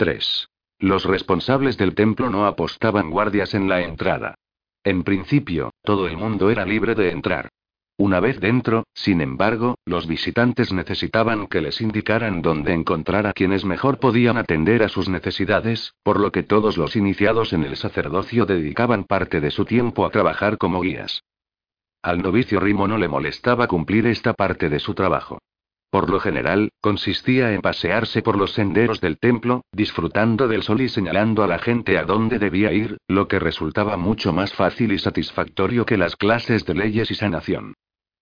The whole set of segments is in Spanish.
3. Los responsables del templo no apostaban guardias en la entrada. En principio, todo el mundo era libre de entrar. Una vez dentro, sin embargo, los visitantes necesitaban que les indicaran dónde encontrar a quienes mejor podían atender a sus necesidades, por lo que todos los iniciados en el sacerdocio dedicaban parte de su tiempo a trabajar como guías. Al novicio Rimo no le molestaba cumplir esta parte de su trabajo. Por lo general, consistía en pasearse por los senderos del templo, disfrutando del sol y señalando a la gente a dónde debía ir, lo que resultaba mucho más fácil y satisfactorio que las clases de leyes y sanación.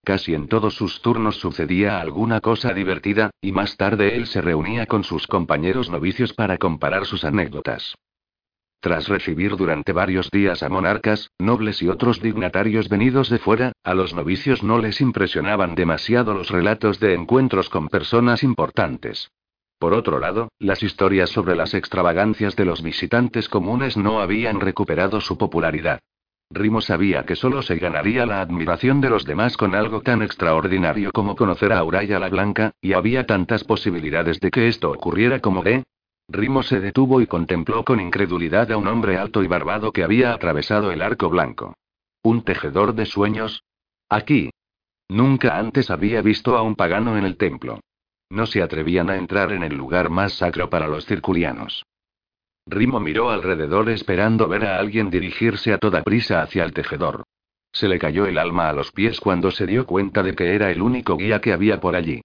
Casi en todos sus turnos sucedía alguna cosa divertida, y más tarde él se reunía con sus compañeros novicios para comparar sus anécdotas. Tras recibir durante varios días a monarcas, nobles y otros dignatarios venidos de fuera, a los novicios no les impresionaban demasiado los relatos de encuentros con personas importantes. Por otro lado, las historias sobre las extravagancias de los visitantes comunes no habían recuperado su popularidad. Rimo sabía que solo se ganaría la admiración de los demás con algo tan extraordinario como conocer a Auraya la Blanca, y había tantas posibilidades de que esto ocurriera como de, Rimo se detuvo y contempló con incredulidad a un hombre alto y barbado que había atravesado el arco blanco. ¿Un tejedor de sueños? Aquí. Nunca antes había visto a un pagano en el templo. No se atrevían a entrar en el lugar más sacro para los circulianos. Rimo miró alrededor esperando ver a alguien dirigirse a toda prisa hacia el tejedor. Se le cayó el alma a los pies cuando se dio cuenta de que era el único guía que había por allí.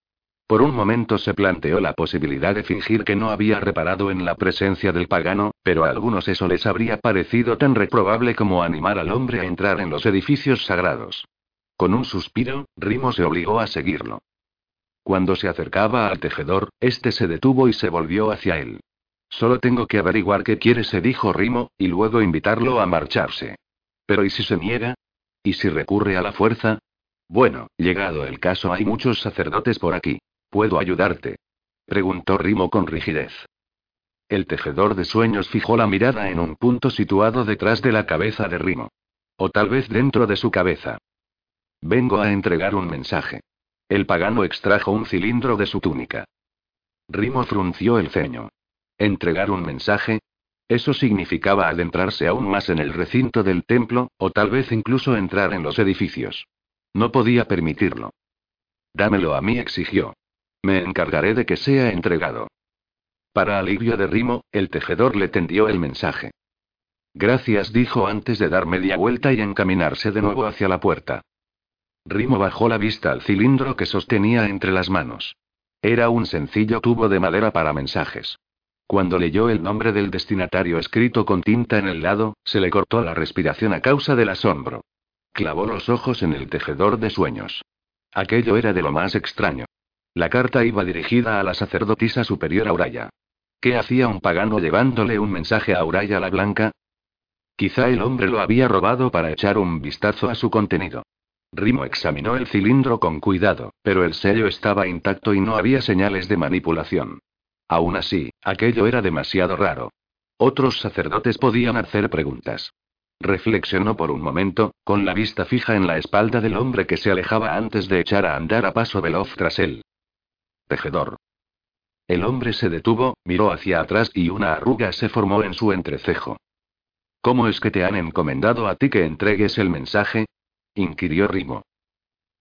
Por un momento se planteó la posibilidad de fingir que no había reparado en la presencia del pagano, pero a algunos eso les habría parecido tan reprobable como animar al hombre a entrar en los edificios sagrados. Con un suspiro, Rimo se obligó a seguirlo. Cuando se acercaba al tejedor, este se detuvo y se volvió hacia él. Solo tengo que averiguar qué quiere, se dijo Rimo, y luego invitarlo a marcharse. Pero ¿y si se niega? ¿Y si recurre a la fuerza? Bueno, llegado el caso, hay muchos sacerdotes por aquí. ¿Puedo ayudarte? Preguntó Rimo con rigidez. El tejedor de sueños fijó la mirada en un punto situado detrás de la cabeza de Rimo. O tal vez dentro de su cabeza. Vengo a entregar un mensaje. El pagano extrajo un cilindro de su túnica. Rimo frunció el ceño. ¿Entregar un mensaje? Eso significaba adentrarse aún más en el recinto del templo, o tal vez incluso entrar en los edificios. No podía permitirlo. Dámelo a mí, exigió. Me encargaré de que sea entregado. Para alivio de Rimo, el tejedor le tendió el mensaje. Gracias, dijo antes de dar media vuelta y encaminarse de nuevo hacia la puerta. Rimo bajó la vista al cilindro que sostenía entre las manos. Era un sencillo tubo de madera para mensajes. Cuando leyó el nombre del destinatario escrito con tinta en el lado, se le cortó la respiración a causa del asombro. Clavó los ojos en el tejedor de sueños. Aquello era de lo más extraño. La carta iba dirigida a la sacerdotisa superior Auraya. ¿Qué hacía un pagano llevándole un mensaje a Auraya la Blanca? Quizá el hombre lo había robado para echar un vistazo a su contenido. Rimo examinó el cilindro con cuidado, pero el sello estaba intacto y no había señales de manipulación. Aún así, aquello era demasiado raro. Otros sacerdotes podían hacer preguntas. Reflexionó por un momento, con la vista fija en la espalda del hombre que se alejaba antes de echar a andar a paso veloz tras él. Tejedor. El hombre se detuvo, miró hacia atrás y una arruga se formó en su entrecejo. ¿Cómo es que te han encomendado a ti que entregues el mensaje? inquirió Rimo.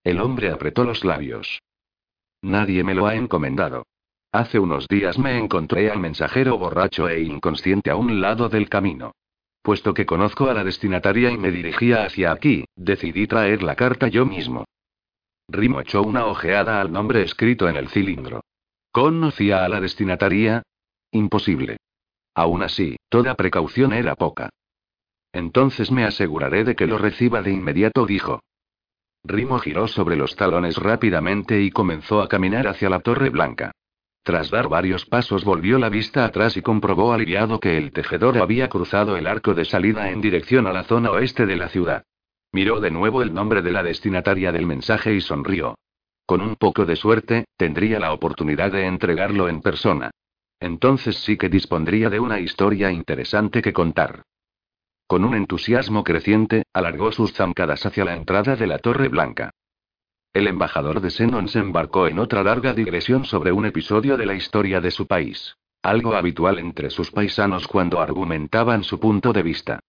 El hombre apretó los labios. Nadie me lo ha encomendado. Hace unos días me encontré al mensajero borracho e inconsciente a un lado del camino. Puesto que conozco a la destinataria y me dirigía hacia aquí, decidí traer la carta yo mismo. Rimo echó una ojeada al nombre escrito en el cilindro. ¿Conocía a la destinataria? Imposible. Aún así, toda precaución era poca. Entonces me aseguraré de que lo reciba de inmediato, dijo. Rimo giró sobre los talones rápidamente y comenzó a caminar hacia la Torre Blanca. Tras dar varios pasos volvió la vista atrás y comprobó aliviado que el tejedor había cruzado el arco de salida en dirección a la zona oeste de la ciudad. Miró de nuevo el nombre de la destinataria del mensaje y sonrió. Con un poco de suerte, tendría la oportunidad de entregarlo en persona. Entonces sí que dispondría de una historia interesante que contar. Con un entusiasmo creciente, alargó sus zancadas hacia la entrada de la Torre Blanca. El embajador de Senon se embarcó en otra larga digresión sobre un episodio de la historia de su país. algo habitual entre sus paisanos cuando argumentaban su punto de vista.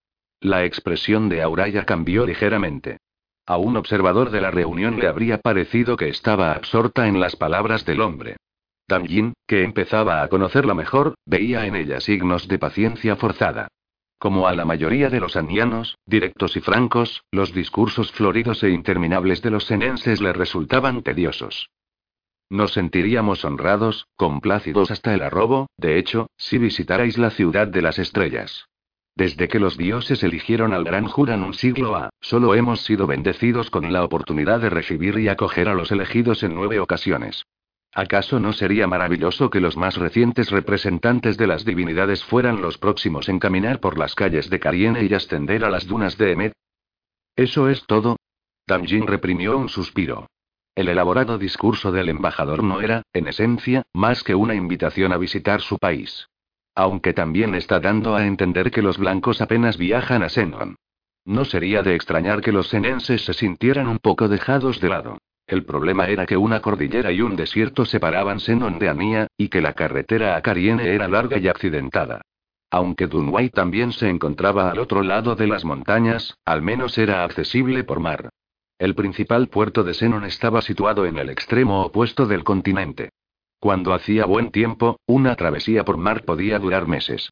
La expresión de Auraya cambió ligeramente. A un observador de la reunión le habría parecido que estaba absorta en las palabras del hombre. Damjin, que empezaba a conocerla mejor, veía en ella signos de paciencia forzada. Como a la mayoría de los anianos, directos y francos, los discursos floridos e interminables de los senenses le resultaban tediosos. Nos sentiríamos honrados, complácidos hasta el arrobo, de hecho, si visitarais la ciudad de las estrellas. Desde que los dioses eligieron al gran Juran un siglo A, solo hemos sido bendecidos con la oportunidad de recibir y acoger a los elegidos en nueve ocasiones. ¿Acaso no sería maravilloso que los más recientes representantes de las divinidades fueran los próximos en caminar por las calles de Cariene y ascender a las dunas de Emet? ¿Eso es todo? Damjin reprimió un suspiro. El elaborado discurso del embajador no era, en esencia, más que una invitación a visitar su país. Aunque también está dando a entender que los blancos apenas viajan a Senon. No sería de extrañar que los senenses se sintieran un poco dejados de lado. El problema era que una cordillera y un desierto separaban Senon de Anía, y que la carretera a Cariene era larga y accidentada. Aunque Dunway también se encontraba al otro lado de las montañas, al menos era accesible por mar. El principal puerto de Senon estaba situado en el extremo opuesto del continente. Cuando hacía buen tiempo, una travesía por mar podía durar meses.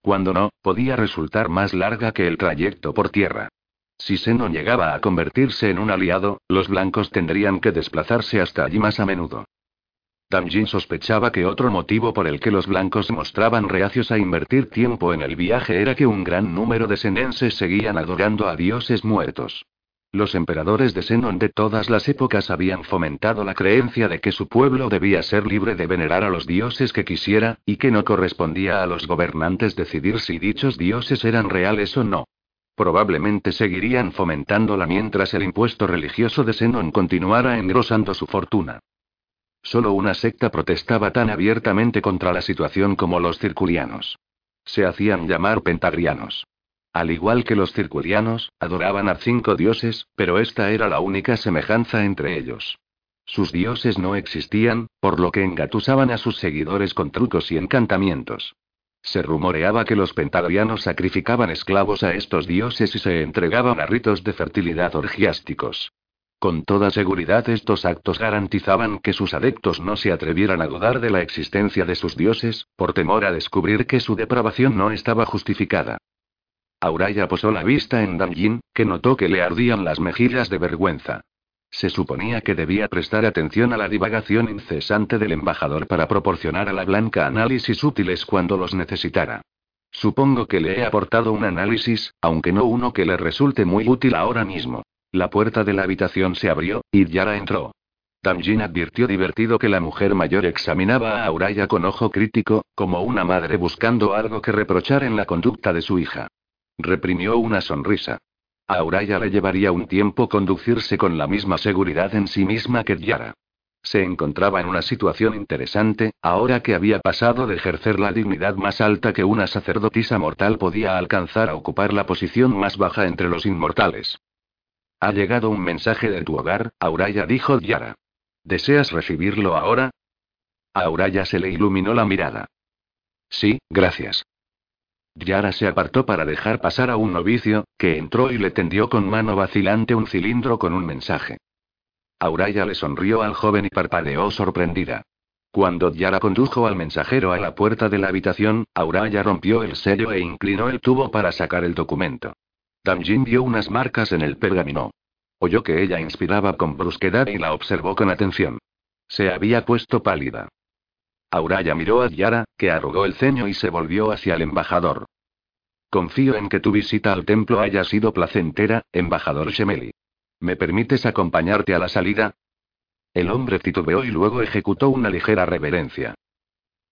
Cuando no, podía resultar más larga que el trayecto por tierra. Si Seno llegaba a convertirse en un aliado, los blancos tendrían que desplazarse hasta allí más a menudo. Damjin sospechaba que otro motivo por el que los blancos mostraban reacios a invertir tiempo en el viaje era que un gran número de senenses seguían adorando a dioses muertos. Los emperadores de Senon de todas las épocas habían fomentado la creencia de que su pueblo debía ser libre de venerar a los dioses que quisiera, y que no correspondía a los gobernantes decidir si dichos dioses eran reales o no. Probablemente seguirían fomentándola mientras el impuesto religioso de Zenon continuara engrosando su fortuna. Solo una secta protestaba tan abiertamente contra la situación como los circulianos. Se hacían llamar pentagrianos. Al igual que los circulianos, adoraban a cinco dioses, pero esta era la única semejanza entre ellos. Sus dioses no existían, por lo que engatusaban a sus seguidores con trucos y encantamientos. Se rumoreaba que los pentagrianos sacrificaban esclavos a estos dioses y se entregaban a ritos de fertilidad orgiásticos. Con toda seguridad estos actos garantizaban que sus adeptos no se atrevieran a dudar de la existencia de sus dioses, por temor a descubrir que su depravación no estaba justificada. Auraya posó la vista en Damjin, que notó que le ardían las mejillas de vergüenza. Se suponía que debía prestar atención a la divagación incesante del embajador para proporcionar a la blanca análisis útiles cuando los necesitara. Supongo que le he aportado un análisis, aunque no uno que le resulte muy útil ahora mismo. La puerta de la habitación se abrió, y Yara entró. Damjin advirtió divertido que la mujer mayor examinaba a Auraya con ojo crítico, como una madre buscando algo que reprochar en la conducta de su hija. Reprimió una sonrisa. A Auraya le llevaría un tiempo conducirse con la misma seguridad en sí misma que Yara. Se encontraba en una situación interesante, ahora que había pasado de ejercer la dignidad más alta que una sacerdotisa mortal podía alcanzar a ocupar la posición más baja entre los inmortales. Ha llegado un mensaje de tu hogar, Auraya dijo Yara. ¿Deseas recibirlo ahora? A Auraya se le iluminó la mirada. Sí, gracias. Yara se apartó para dejar pasar a un novicio, que entró y le tendió con mano vacilante un cilindro con un mensaje. Auraya le sonrió al joven y parpadeó sorprendida. Cuando Yara condujo al mensajero a la puerta de la habitación, Auraya rompió el sello e inclinó el tubo para sacar el documento. Damjin vio unas marcas en el pergamino. Oyó que ella inspiraba con brusquedad y la observó con atención. Se había puesto pálida. Auraya miró a Yara, que arrugó el ceño y se volvió hacia el embajador. Confío en que tu visita al templo haya sido placentera, embajador Shemeli. ¿Me permites acompañarte a la salida? El hombre titubeó y luego ejecutó una ligera reverencia.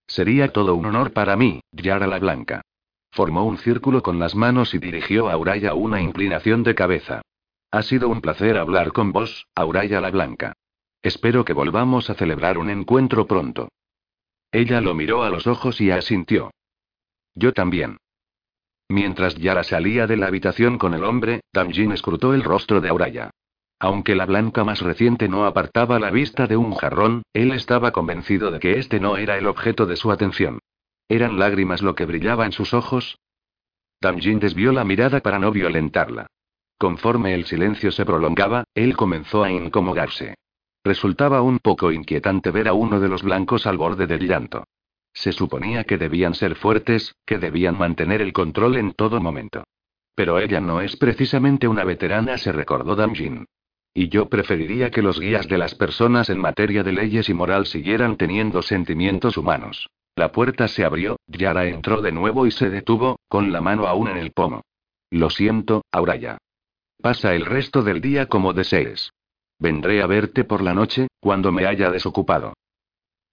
Sería todo un honor para mí, Yara la Blanca. Formó un círculo con las manos y dirigió a Auraya una inclinación de cabeza. Ha sido un placer hablar con vos, Auraya la Blanca. Espero que volvamos a celebrar un encuentro pronto. Ella lo miró a los ojos y asintió. Yo también. Mientras Yara salía de la habitación con el hombre, Damjin escrutó el rostro de Auraya. Aunque la blanca más reciente no apartaba la vista de un jarrón, él estaba convencido de que este no era el objeto de su atención. ¿Eran lágrimas lo que brillaba en sus ojos? Damjin desvió la mirada para no violentarla. Conforme el silencio se prolongaba, él comenzó a incomodarse. Resultaba un poco inquietante ver a uno de los blancos al borde del llanto. Se suponía que debían ser fuertes, que debían mantener el control en todo momento. Pero ella no es precisamente una veterana, se recordó Damjin. Y yo preferiría que los guías de las personas en materia de leyes y moral siguieran teniendo sentimientos humanos. La puerta se abrió, Yara entró de nuevo y se detuvo, con la mano aún en el pomo. Lo siento, Auraya. Pasa el resto del día como desees. Vendré a verte por la noche, cuando me haya desocupado.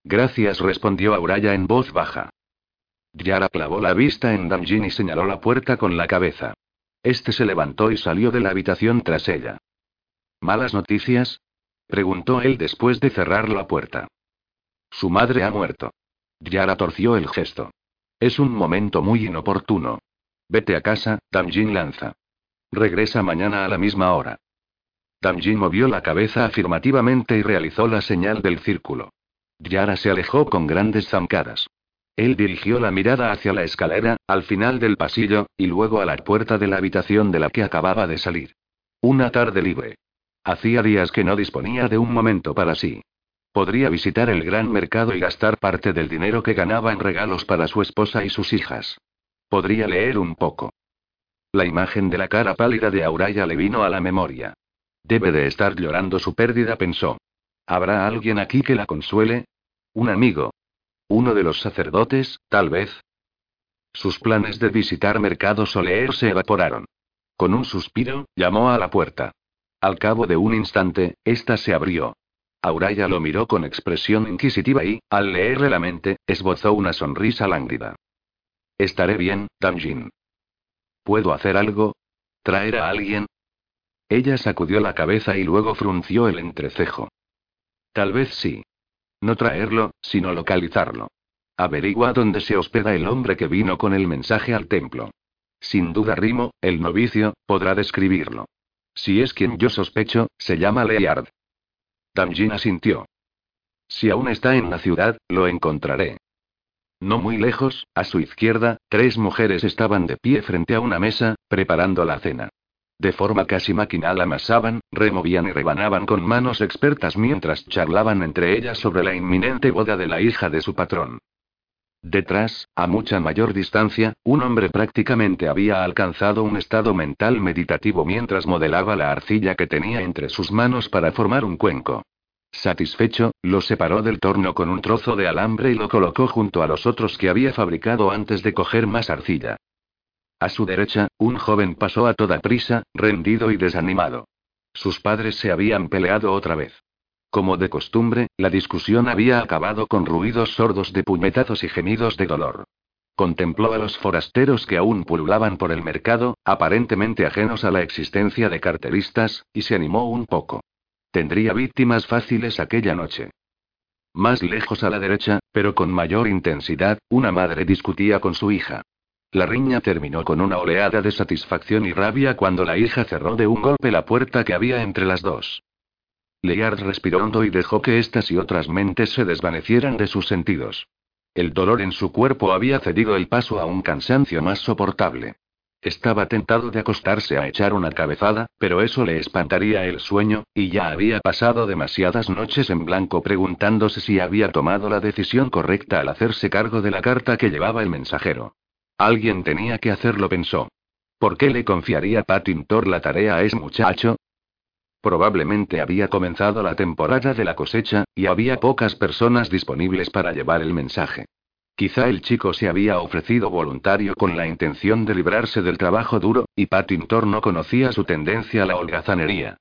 Gracias, respondió Auraya en voz baja. Yara clavó la vista en Damjin y señaló la puerta con la cabeza. Este se levantó y salió de la habitación tras ella. ¿Malas noticias? preguntó él después de cerrar la puerta. Su madre ha muerto. Yara torció el gesto. Es un momento muy inoportuno. Vete a casa, Damjin lanza. Regresa mañana a la misma hora. Damjin movió la cabeza afirmativamente y realizó la señal del círculo. Yara se alejó con grandes zancadas. Él dirigió la mirada hacia la escalera, al final del pasillo, y luego a la puerta de la habitación de la que acababa de salir. Una tarde libre. Hacía días que no disponía de un momento para sí. Podría visitar el gran mercado y gastar parte del dinero que ganaba en regalos para su esposa y sus hijas. Podría leer un poco. La imagen de la cara pálida de Auraya le vino a la memoria. Debe de estar llorando su pérdida, pensó. ¿Habrá alguien aquí que la consuele? Un amigo. Uno de los sacerdotes, tal vez. Sus planes de visitar mercados o leer se evaporaron. Con un suspiro, llamó a la puerta. Al cabo de un instante, ésta se abrió. Auraya lo miró con expresión inquisitiva y, al leerle la mente, esbozó una sonrisa lánguida. Estaré bien, Damjin. ¿Puedo hacer algo? ¿Traer a alguien? Ella sacudió la cabeza y luego frunció el entrecejo. Tal vez sí. No traerlo, sino localizarlo. Averigua dónde se hospeda el hombre que vino con el mensaje al templo. Sin duda Rimo, el novicio, podrá describirlo. Si es quien yo sospecho, se llama Leard. Tamjin asintió. Si aún está en la ciudad, lo encontraré. No muy lejos, a su izquierda, tres mujeres estaban de pie frente a una mesa, preparando la cena. De forma casi maquinal amasaban, removían y rebanaban con manos expertas mientras charlaban entre ellas sobre la inminente boda de la hija de su patrón. Detrás, a mucha mayor distancia, un hombre prácticamente había alcanzado un estado mental meditativo mientras modelaba la arcilla que tenía entre sus manos para formar un cuenco. Satisfecho, lo separó del torno con un trozo de alambre y lo colocó junto a los otros que había fabricado antes de coger más arcilla. A su derecha, un joven pasó a toda prisa, rendido y desanimado. Sus padres se habían peleado otra vez. Como de costumbre, la discusión había acabado con ruidos sordos de puñetazos y gemidos de dolor. Contempló a los forasteros que aún pululaban por el mercado, aparentemente ajenos a la existencia de carteristas, y se animó un poco. Tendría víctimas fáciles aquella noche. Más lejos a la derecha, pero con mayor intensidad, una madre discutía con su hija. La riña terminó con una oleada de satisfacción y rabia cuando la hija cerró de un golpe la puerta que había entre las dos. Leard respiró hondo y dejó que estas y otras mentes se desvanecieran de sus sentidos. El dolor en su cuerpo había cedido el paso a un cansancio más soportable. Estaba tentado de acostarse a echar una cabezada, pero eso le espantaría el sueño, y ya había pasado demasiadas noches en blanco preguntándose si había tomado la decisión correcta al hacerse cargo de la carta que llevaba el mensajero. Alguien tenía que hacerlo, pensó. ¿Por qué le confiaría Patintor la tarea a ese muchacho? Probablemente había comenzado la temporada de la cosecha, y había pocas personas disponibles para llevar el mensaje. Quizá el chico se había ofrecido voluntario con la intención de librarse del trabajo duro, y Patintor no conocía su tendencia a la holgazanería.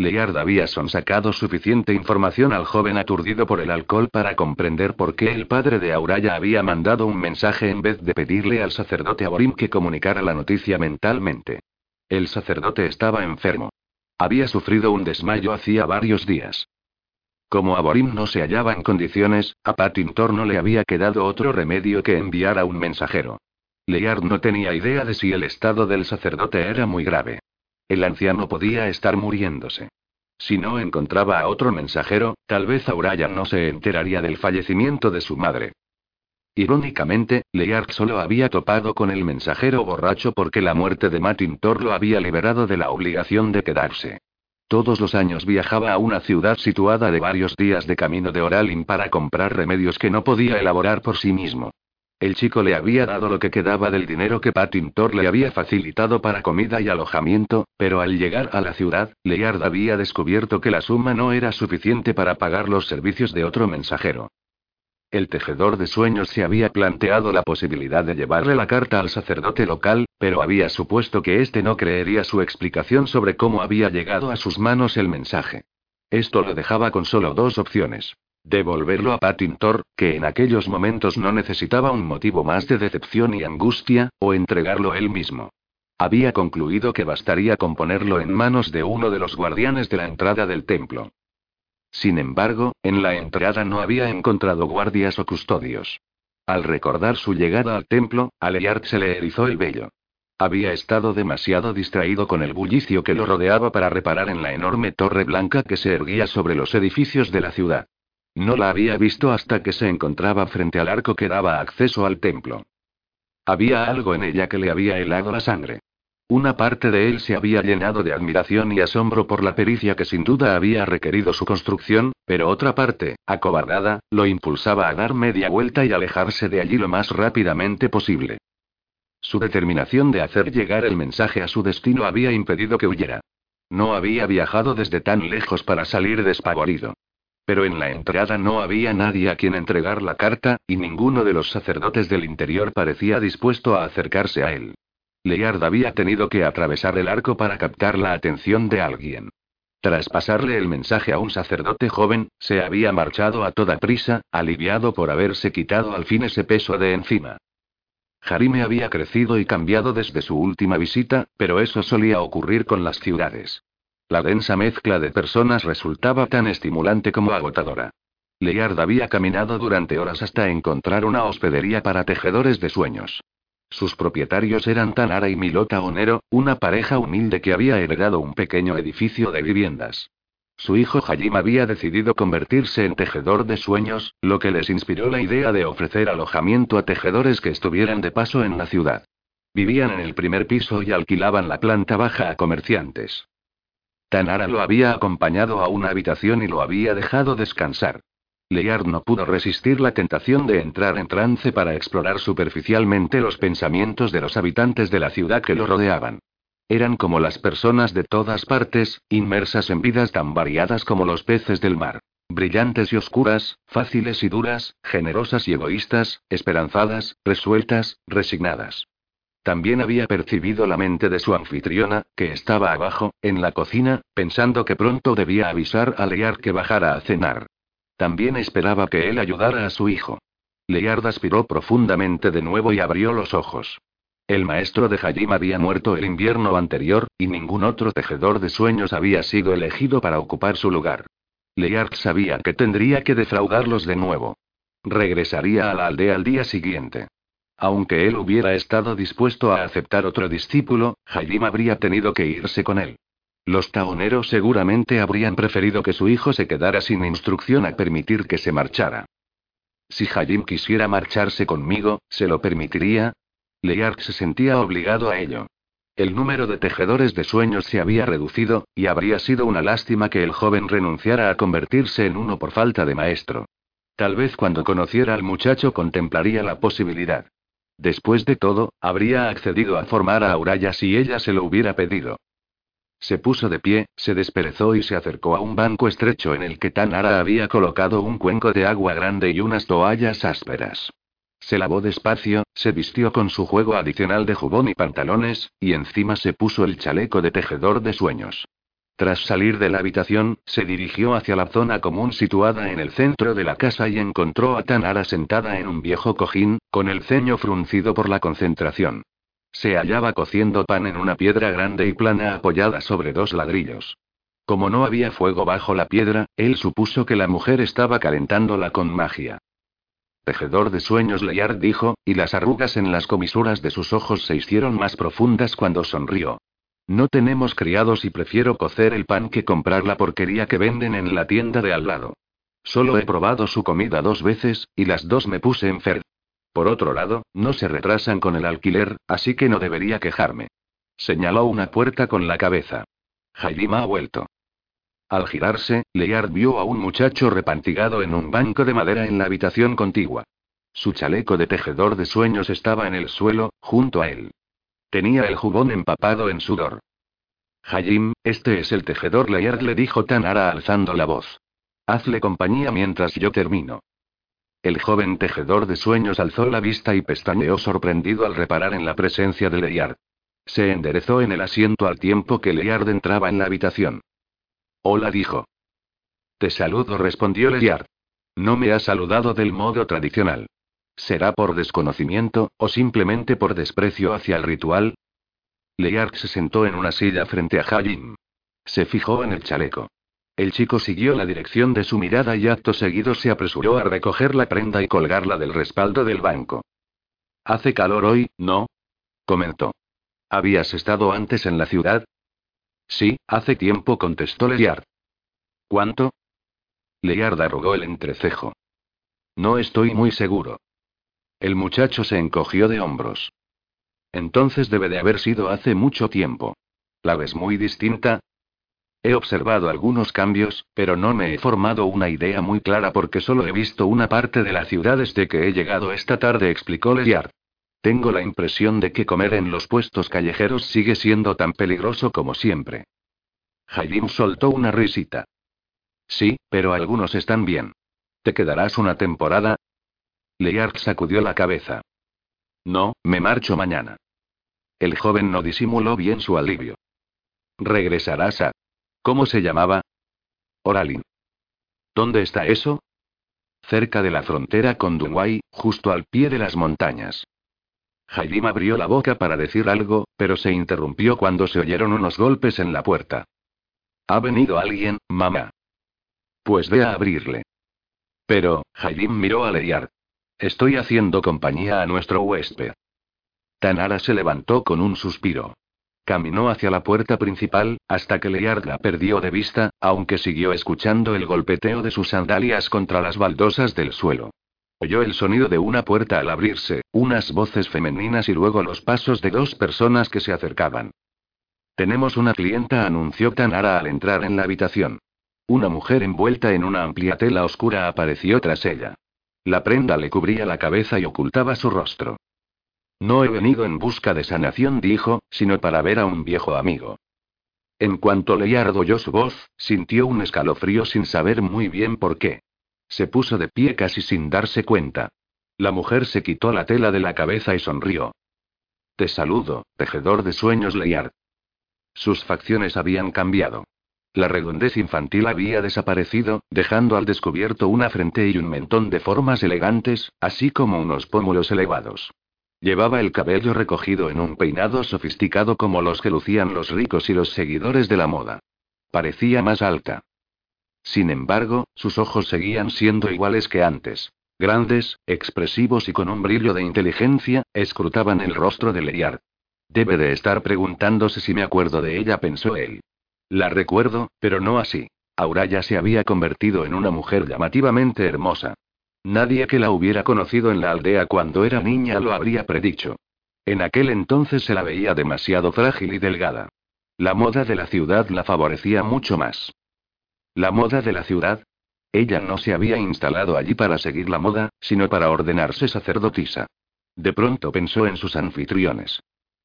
Leard había sonsacado suficiente información al joven aturdido por el alcohol para comprender por qué el padre de Auraya había mandado un mensaje en vez de pedirle al sacerdote Aborim que comunicara la noticia mentalmente. El sacerdote estaba enfermo. Había sufrido un desmayo hacía varios días. Como Aborim no se hallaba en condiciones, a Patintor no le había quedado otro remedio que enviar a un mensajero. Leard no tenía idea de si el estado del sacerdote era muy grave. El anciano podía estar muriéndose. Si no encontraba a otro mensajero, tal vez Auraya no se enteraría del fallecimiento de su madre. Irónicamente, Leard solo había topado con el mensajero borracho porque la muerte de Martin Thor lo había liberado de la obligación de quedarse. Todos los años viajaba a una ciudad situada de varios días de camino de Oralin para comprar remedios que no podía elaborar por sí mismo. El chico le había dado lo que quedaba del dinero que Thor le había facilitado para comida y alojamiento, pero al llegar a la ciudad, Leard había descubierto que la suma no era suficiente para pagar los servicios de otro mensajero. El tejedor de sueños se había planteado la posibilidad de llevarle la carta al sacerdote local, pero había supuesto que éste no creería su explicación sobre cómo había llegado a sus manos el mensaje. Esto lo dejaba con solo dos opciones. Devolverlo a Patintor, que en aquellos momentos no necesitaba un motivo más de decepción y angustia, o entregarlo él mismo. Había concluido que bastaría con ponerlo en manos de uno de los guardianes de la entrada del templo. Sin embargo, en la entrada no había encontrado guardias o custodios. Al recordar su llegada al templo, a Leard se le erizó el vello. Había estado demasiado distraído con el bullicio que lo rodeaba para reparar en la enorme torre blanca que se erguía sobre los edificios de la ciudad. No la había visto hasta que se encontraba frente al arco que daba acceso al templo. Había algo en ella que le había helado la sangre. Una parte de él se había llenado de admiración y asombro por la pericia que sin duda había requerido su construcción, pero otra parte, acobardada, lo impulsaba a dar media vuelta y alejarse de allí lo más rápidamente posible. Su determinación de hacer llegar el mensaje a su destino había impedido que huyera. No había viajado desde tan lejos para salir despavorido. Pero en la entrada no había nadie a quien entregar la carta, y ninguno de los sacerdotes del interior parecía dispuesto a acercarse a él. Leard había tenido que atravesar el arco para captar la atención de alguien. Tras pasarle el mensaje a un sacerdote joven, se había marchado a toda prisa, aliviado por haberse quitado al fin ese peso de encima. Jarime había crecido y cambiado desde su última visita, pero eso solía ocurrir con las ciudades. La densa mezcla de personas resultaba tan estimulante como agotadora. Leard había caminado durante horas hasta encontrar una hospedería para tejedores de sueños. Sus propietarios eran Tanara y Milota Onero, una pareja humilde que había heredado un pequeño edificio de viviendas. Su hijo Hajim había decidido convertirse en tejedor de sueños, lo que les inspiró la idea de ofrecer alojamiento a tejedores que estuvieran de paso en la ciudad. Vivían en el primer piso y alquilaban la planta baja a comerciantes. Tanara lo había acompañado a una habitación y lo había dejado descansar. Leard no pudo resistir la tentación de entrar en trance para explorar superficialmente los pensamientos de los habitantes de la ciudad que lo rodeaban. Eran como las personas de todas partes, inmersas en vidas tan variadas como los peces del mar. Brillantes y oscuras, fáciles y duras, generosas y egoístas, esperanzadas, resueltas, resignadas. También había percibido la mente de su anfitriona, que estaba abajo, en la cocina, pensando que pronto debía avisar a Lear que bajara a cenar. También esperaba que él ayudara a su hijo. Leard aspiró profundamente de nuevo y abrió los ojos. El maestro de Hajim había muerto el invierno anterior, y ningún otro tejedor de sueños había sido elegido para ocupar su lugar. Leard sabía que tendría que defraudarlos de nuevo. Regresaría a la aldea al día siguiente. Aunque él hubiera estado dispuesto a aceptar otro discípulo, Hajim habría tenido que irse con él. Los taoneros seguramente habrían preferido que su hijo se quedara sin instrucción a permitir que se marchara. Si Hajim quisiera marcharse conmigo, ¿se lo permitiría? Leard se sentía obligado a ello. El número de tejedores de sueños se había reducido, y habría sido una lástima que el joven renunciara a convertirse en uno por falta de maestro. Tal vez cuando conociera al muchacho contemplaría la posibilidad. Después de todo, habría accedido a formar a Auraya si ella se lo hubiera pedido. Se puso de pie, se desperezó y se acercó a un banco estrecho en el que Tanara había colocado un cuenco de agua grande y unas toallas ásperas. Se lavó despacio, se vistió con su juego adicional de jubón y pantalones, y encima se puso el chaleco de tejedor de sueños. Tras salir de la habitación, se dirigió hacia la zona común situada en el centro de la casa y encontró a Tanara sentada en un viejo cojín, con el ceño fruncido por la concentración. Se hallaba cociendo pan en una piedra grande y plana apoyada sobre dos ladrillos. Como no había fuego bajo la piedra, él supuso que la mujer estaba calentándola con magia. Tejedor de sueños Leyard dijo, y las arrugas en las comisuras de sus ojos se hicieron más profundas cuando sonrió. No tenemos criados y prefiero cocer el pan que comprar la porquería que venden en la tienda de al lado. Solo he probado su comida dos veces, y las dos me puse enfermo. Por otro lado, no se retrasan con el alquiler, así que no debería quejarme. Señaló una puerta con la cabeza. Jaidim ha vuelto. Al girarse, Leard vio a un muchacho repantigado en un banco de madera en la habitación contigua. Su chaleco de tejedor de sueños estaba en el suelo, junto a él. Tenía el jubón empapado en sudor. Hayim, este es el tejedor Leard le dijo Tanara alzando la voz. Hazle compañía mientras yo termino. El joven tejedor de sueños alzó la vista y pestañeó sorprendido al reparar en la presencia de Leard. Se enderezó en el asiento al tiempo que Leard entraba en la habitación. Hola dijo. Te saludo, respondió Leard. No me ha saludado del modo tradicional. ¿Será por desconocimiento, o simplemente por desprecio hacia el ritual? Leard se sentó en una silla frente a Hajim. Se fijó en el chaleco. El chico siguió la dirección de su mirada y acto seguido se apresuró a recoger la prenda y colgarla del respaldo del banco. Hace calor hoy, ¿no? comentó. ¿Habías estado antes en la ciudad? Sí, hace tiempo, contestó Leard. ¿Cuánto? Leard arrugó el entrecejo. No estoy muy seguro. El muchacho se encogió de hombros. Entonces debe de haber sido hace mucho tiempo. ¿La ves muy distinta? He observado algunos cambios, pero no me he formado una idea muy clara porque solo he visto una parte de la ciudad desde que he llegado esta tarde, explicó Leard. Tengo la impresión de que comer en los puestos callejeros sigue siendo tan peligroso como siempre. Jaidim soltó una risita. Sí, pero algunos están bien. ¿Te quedarás una temporada? Leard sacudió la cabeza. No, me marcho mañana. El joven no disimuló bien su alivio. Regresarás a... ¿Cómo se llamaba? Oralin. ¿Dónde está eso? Cerca de la frontera con Dunway, justo al pie de las montañas. Jaidim abrió la boca para decir algo, pero se interrumpió cuando se oyeron unos golpes en la puerta. ¿Ha venido alguien, mamá? Pues ve a abrirle. Pero, Jaidim miró a Leard. Estoy haciendo compañía a nuestro huésped. Tanara se levantó con un suspiro. Caminó hacia la puerta principal, hasta que Leard la perdió de vista, aunque siguió escuchando el golpeteo de sus sandalias contra las baldosas del suelo. Oyó el sonido de una puerta al abrirse, unas voces femeninas y luego los pasos de dos personas que se acercaban. Tenemos una clienta, anunció Tanara al entrar en la habitación. Una mujer envuelta en una amplia tela oscura apareció tras ella. La prenda le cubría la cabeza y ocultaba su rostro. No he venido en busca de sanación, dijo, sino para ver a un viejo amigo. En cuanto Leard oyó su voz, sintió un escalofrío sin saber muy bien por qué. Se puso de pie casi sin darse cuenta. La mujer se quitó la tela de la cabeza y sonrió. Te saludo, tejedor de sueños Leard. Sus facciones habían cambiado. La redondez infantil había desaparecido, dejando al descubierto una frente y un mentón de formas elegantes, así como unos pómulos elevados. Llevaba el cabello recogido en un peinado sofisticado como los que lucían los ricos y los seguidores de la moda. Parecía más alta. Sin embargo, sus ojos seguían siendo iguales que antes. Grandes, expresivos y con un brillo de inteligencia, escrutaban el rostro de Lear. Debe de estar preguntándose si me acuerdo de ella, pensó él. La recuerdo, pero no así. Auraya se había convertido en una mujer llamativamente hermosa. Nadie que la hubiera conocido en la aldea cuando era niña lo habría predicho. En aquel entonces se la veía demasiado frágil y delgada. La moda de la ciudad la favorecía mucho más. ¿La moda de la ciudad? Ella no se había instalado allí para seguir la moda, sino para ordenarse sacerdotisa. De pronto pensó en sus anfitriones.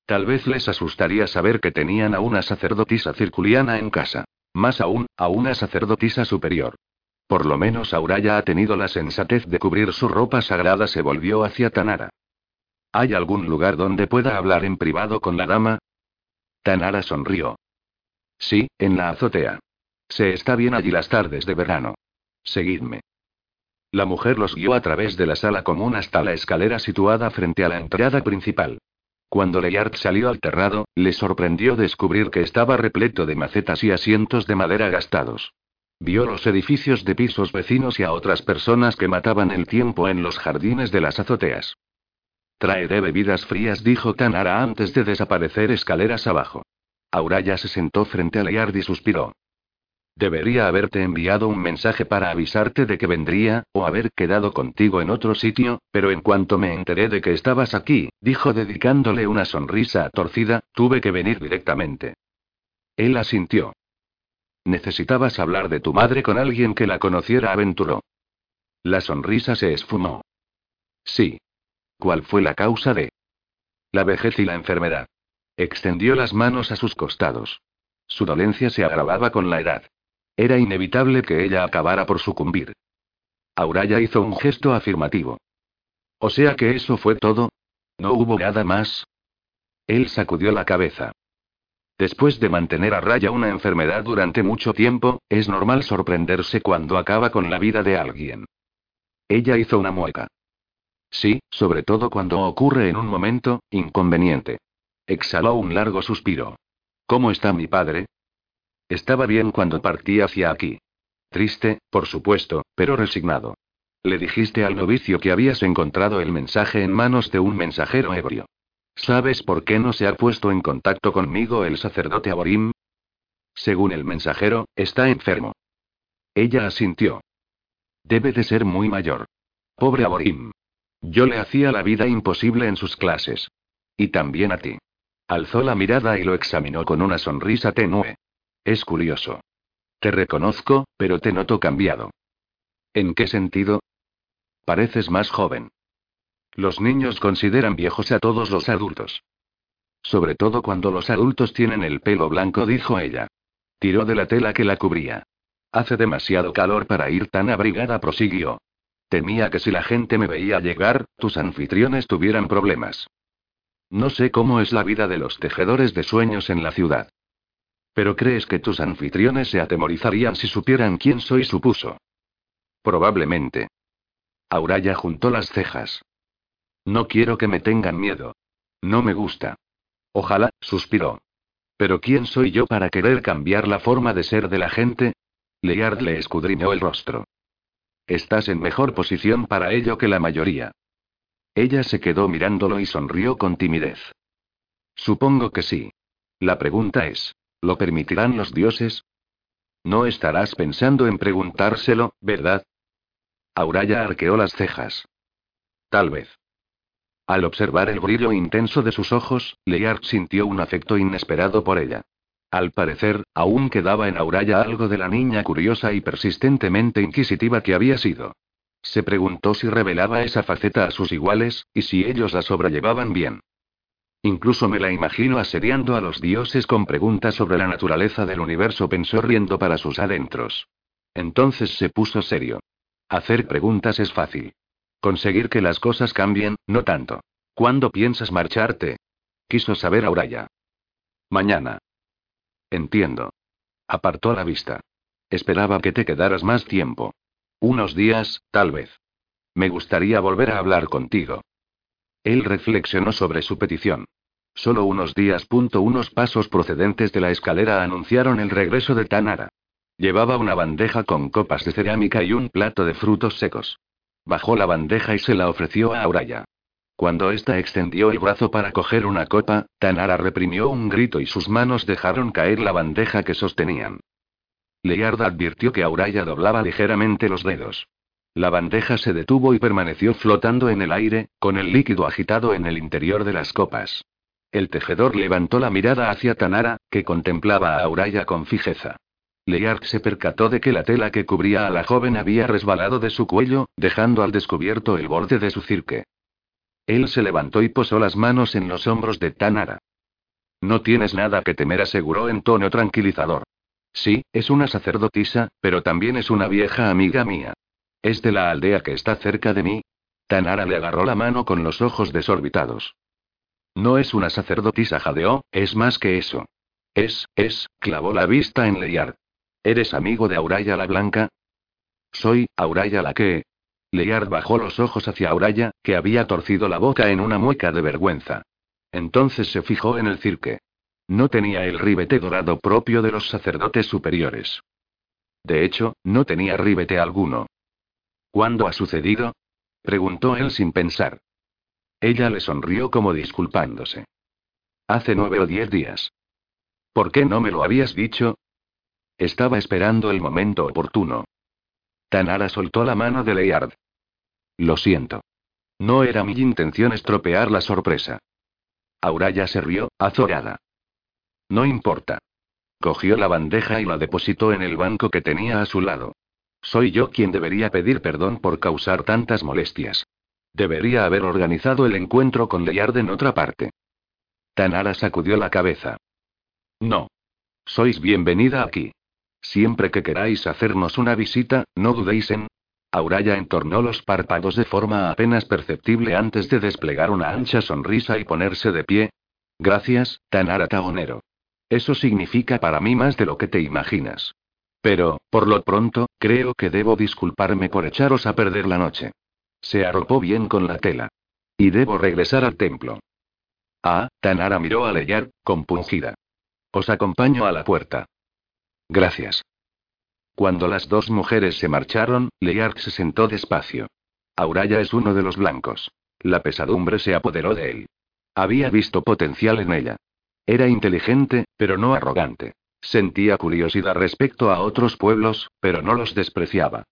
Tal vez les asustaría saber que tenían a una sacerdotisa circuliana en casa. Más aún, a una sacerdotisa superior. Por lo menos Auraya ha tenido la sensatez de cubrir su ropa sagrada. Se volvió hacia Tanara. ¿Hay algún lugar donde pueda hablar en privado con la dama? Tanara sonrió. Sí, en la azotea. Se está bien allí las tardes de verano. Seguidme. La mujer los guió a través de la sala común hasta la escalera situada frente a la entrada principal. Cuando Leyard salió al terrado, le sorprendió descubrir que estaba repleto de macetas y asientos de madera gastados. Vio los edificios de pisos vecinos y a otras personas que mataban el tiempo en los jardines de las azoteas. Traeré bebidas frías, dijo Tanara antes de desaparecer escaleras abajo. Auraya se sentó frente a Leyard y suspiró. Debería haberte enviado un mensaje para avisarte de que vendría, o haber quedado contigo en otro sitio, pero en cuanto me enteré de que estabas aquí, dijo dedicándole una sonrisa torcida, tuve que venir directamente. Él asintió. Necesitabas hablar de tu madre con alguien que la conociera, aventuró. La sonrisa se esfumó. Sí. ¿Cuál fue la causa de? La vejez y la enfermedad. Extendió las manos a sus costados. Su dolencia se agravaba con la edad. Era inevitable que ella acabara por sucumbir. Auraya hizo un gesto afirmativo. O sea que eso fue todo. ¿No hubo nada más? Él sacudió la cabeza. Después de mantener a raya una enfermedad durante mucho tiempo, es normal sorprenderse cuando acaba con la vida de alguien. Ella hizo una mueca. Sí, sobre todo cuando ocurre en un momento, inconveniente. Exhaló un largo suspiro. ¿Cómo está mi padre? Estaba bien cuando partí hacia aquí. Triste, por supuesto, pero resignado. Le dijiste al novicio que habías encontrado el mensaje en manos de un mensajero ebrio. ¿Sabes por qué no se ha puesto en contacto conmigo el sacerdote Aborim? Según el mensajero, está enfermo. Ella asintió. Debe de ser muy mayor. Pobre Aborim. Yo le hacía la vida imposible en sus clases. Y también a ti. Alzó la mirada y lo examinó con una sonrisa tenue. Es curioso. Te reconozco, pero te noto cambiado. ¿En qué sentido? Pareces más joven. Los niños consideran viejos a todos los adultos. Sobre todo cuando los adultos tienen el pelo blanco, dijo ella. Tiró de la tela que la cubría. Hace demasiado calor para ir tan abrigada, prosiguió. Temía que si la gente me veía llegar, tus anfitriones tuvieran problemas. No sé cómo es la vida de los tejedores de sueños en la ciudad. ¿Pero crees que tus anfitriones se atemorizarían si supieran quién soy? supuso. Probablemente. Auraya juntó las cejas. No quiero que me tengan miedo. No me gusta. Ojalá, suspiró. Pero ¿quién soy yo para querer cambiar la forma de ser de la gente? Leard le escudriñó el rostro. Estás en mejor posición para ello que la mayoría. Ella se quedó mirándolo y sonrió con timidez. Supongo que sí. La pregunta es, ¿Lo permitirán los dioses? No estarás pensando en preguntárselo, ¿verdad? Auraya arqueó las cejas. Tal vez. Al observar el brillo intenso de sus ojos, Lear sintió un afecto inesperado por ella. Al parecer, aún quedaba en Auraya algo de la niña curiosa y persistentemente inquisitiva que había sido. Se preguntó si revelaba esa faceta a sus iguales, y si ellos la sobrellevaban bien. Incluso me la imagino asediando a los dioses con preguntas sobre la naturaleza del universo, pensó riendo para sus adentros. Entonces se puso serio. Hacer preguntas es fácil. Conseguir que las cosas cambien, no tanto. ¿Cuándo piensas marcharte? Quiso saber Auraya. Mañana. Entiendo. Apartó la vista. Esperaba que te quedaras más tiempo. Unos días, tal vez. Me gustaría volver a hablar contigo. Él reflexionó sobre su petición. Solo unos días. Unos pasos procedentes de la escalera anunciaron el regreso de Tanara. Llevaba una bandeja con copas de cerámica y un plato de frutos secos. Bajó la bandeja y se la ofreció a Auraya. Cuando ésta extendió el brazo para coger una copa, Tanara reprimió un grito y sus manos dejaron caer la bandeja que sostenían. Leard advirtió que Auraya doblaba ligeramente los dedos. La bandeja se detuvo y permaneció flotando en el aire, con el líquido agitado en el interior de las copas. El tejedor levantó la mirada hacia Tanara, que contemplaba a Auraya con fijeza. Leark se percató de que la tela que cubría a la joven había resbalado de su cuello, dejando al descubierto el borde de su cirque. Él se levantó y posó las manos en los hombros de Tanara. No tienes nada que temer, aseguró en tono tranquilizador. Sí, es una sacerdotisa, pero también es una vieja amiga mía. ¿Es de la aldea que está cerca de mí? Tanara le agarró la mano con los ojos desorbitados. No es una sacerdotisa, jadeó, es más que eso. Es, es, clavó la vista en Leyard. ¿Eres amigo de Auraya la Blanca? Soy, Auraya la que. Leyard bajó los ojos hacia Auraya, que había torcido la boca en una mueca de vergüenza. Entonces se fijó en el cirque. No tenía el ribete dorado propio de los sacerdotes superiores. De hecho, no tenía ribete alguno. ¿Cuándo ha sucedido? preguntó él sin pensar. Ella le sonrió como disculpándose. Hace nueve o diez días. ¿Por qué no me lo habías dicho? Estaba esperando el momento oportuno. Tanara soltó la mano de Leyard. Lo siento. No era mi intención estropear la sorpresa. Auraya se rió, azorada. No importa. Cogió la bandeja y la depositó en el banco que tenía a su lado. Soy yo quien debería pedir perdón por causar tantas molestias. Debería haber organizado el encuentro con Leyard en otra parte. Tanara sacudió la cabeza. No. Sois bienvenida aquí. Siempre que queráis hacernos una visita, no dudéis en. Auraya entornó los párpados de forma apenas perceptible antes de desplegar una ancha sonrisa y ponerse de pie. Gracias, Tanara Taonero. Eso significa para mí más de lo que te imaginas. Pero, por lo pronto, creo que debo disculparme por echaros a perder la noche. Se arropó bien con la tela. Y debo regresar al templo. Ah, Tanara miró a Leyar, compungida. Os acompaño a la puerta. Gracias. Cuando las dos mujeres se marcharon, Leyard se sentó despacio. Auraya es uno de los blancos. La pesadumbre se apoderó de él. Había visto potencial en ella. Era inteligente, pero no arrogante. Sentía curiosidad respecto a otros pueblos, pero no los despreciaba.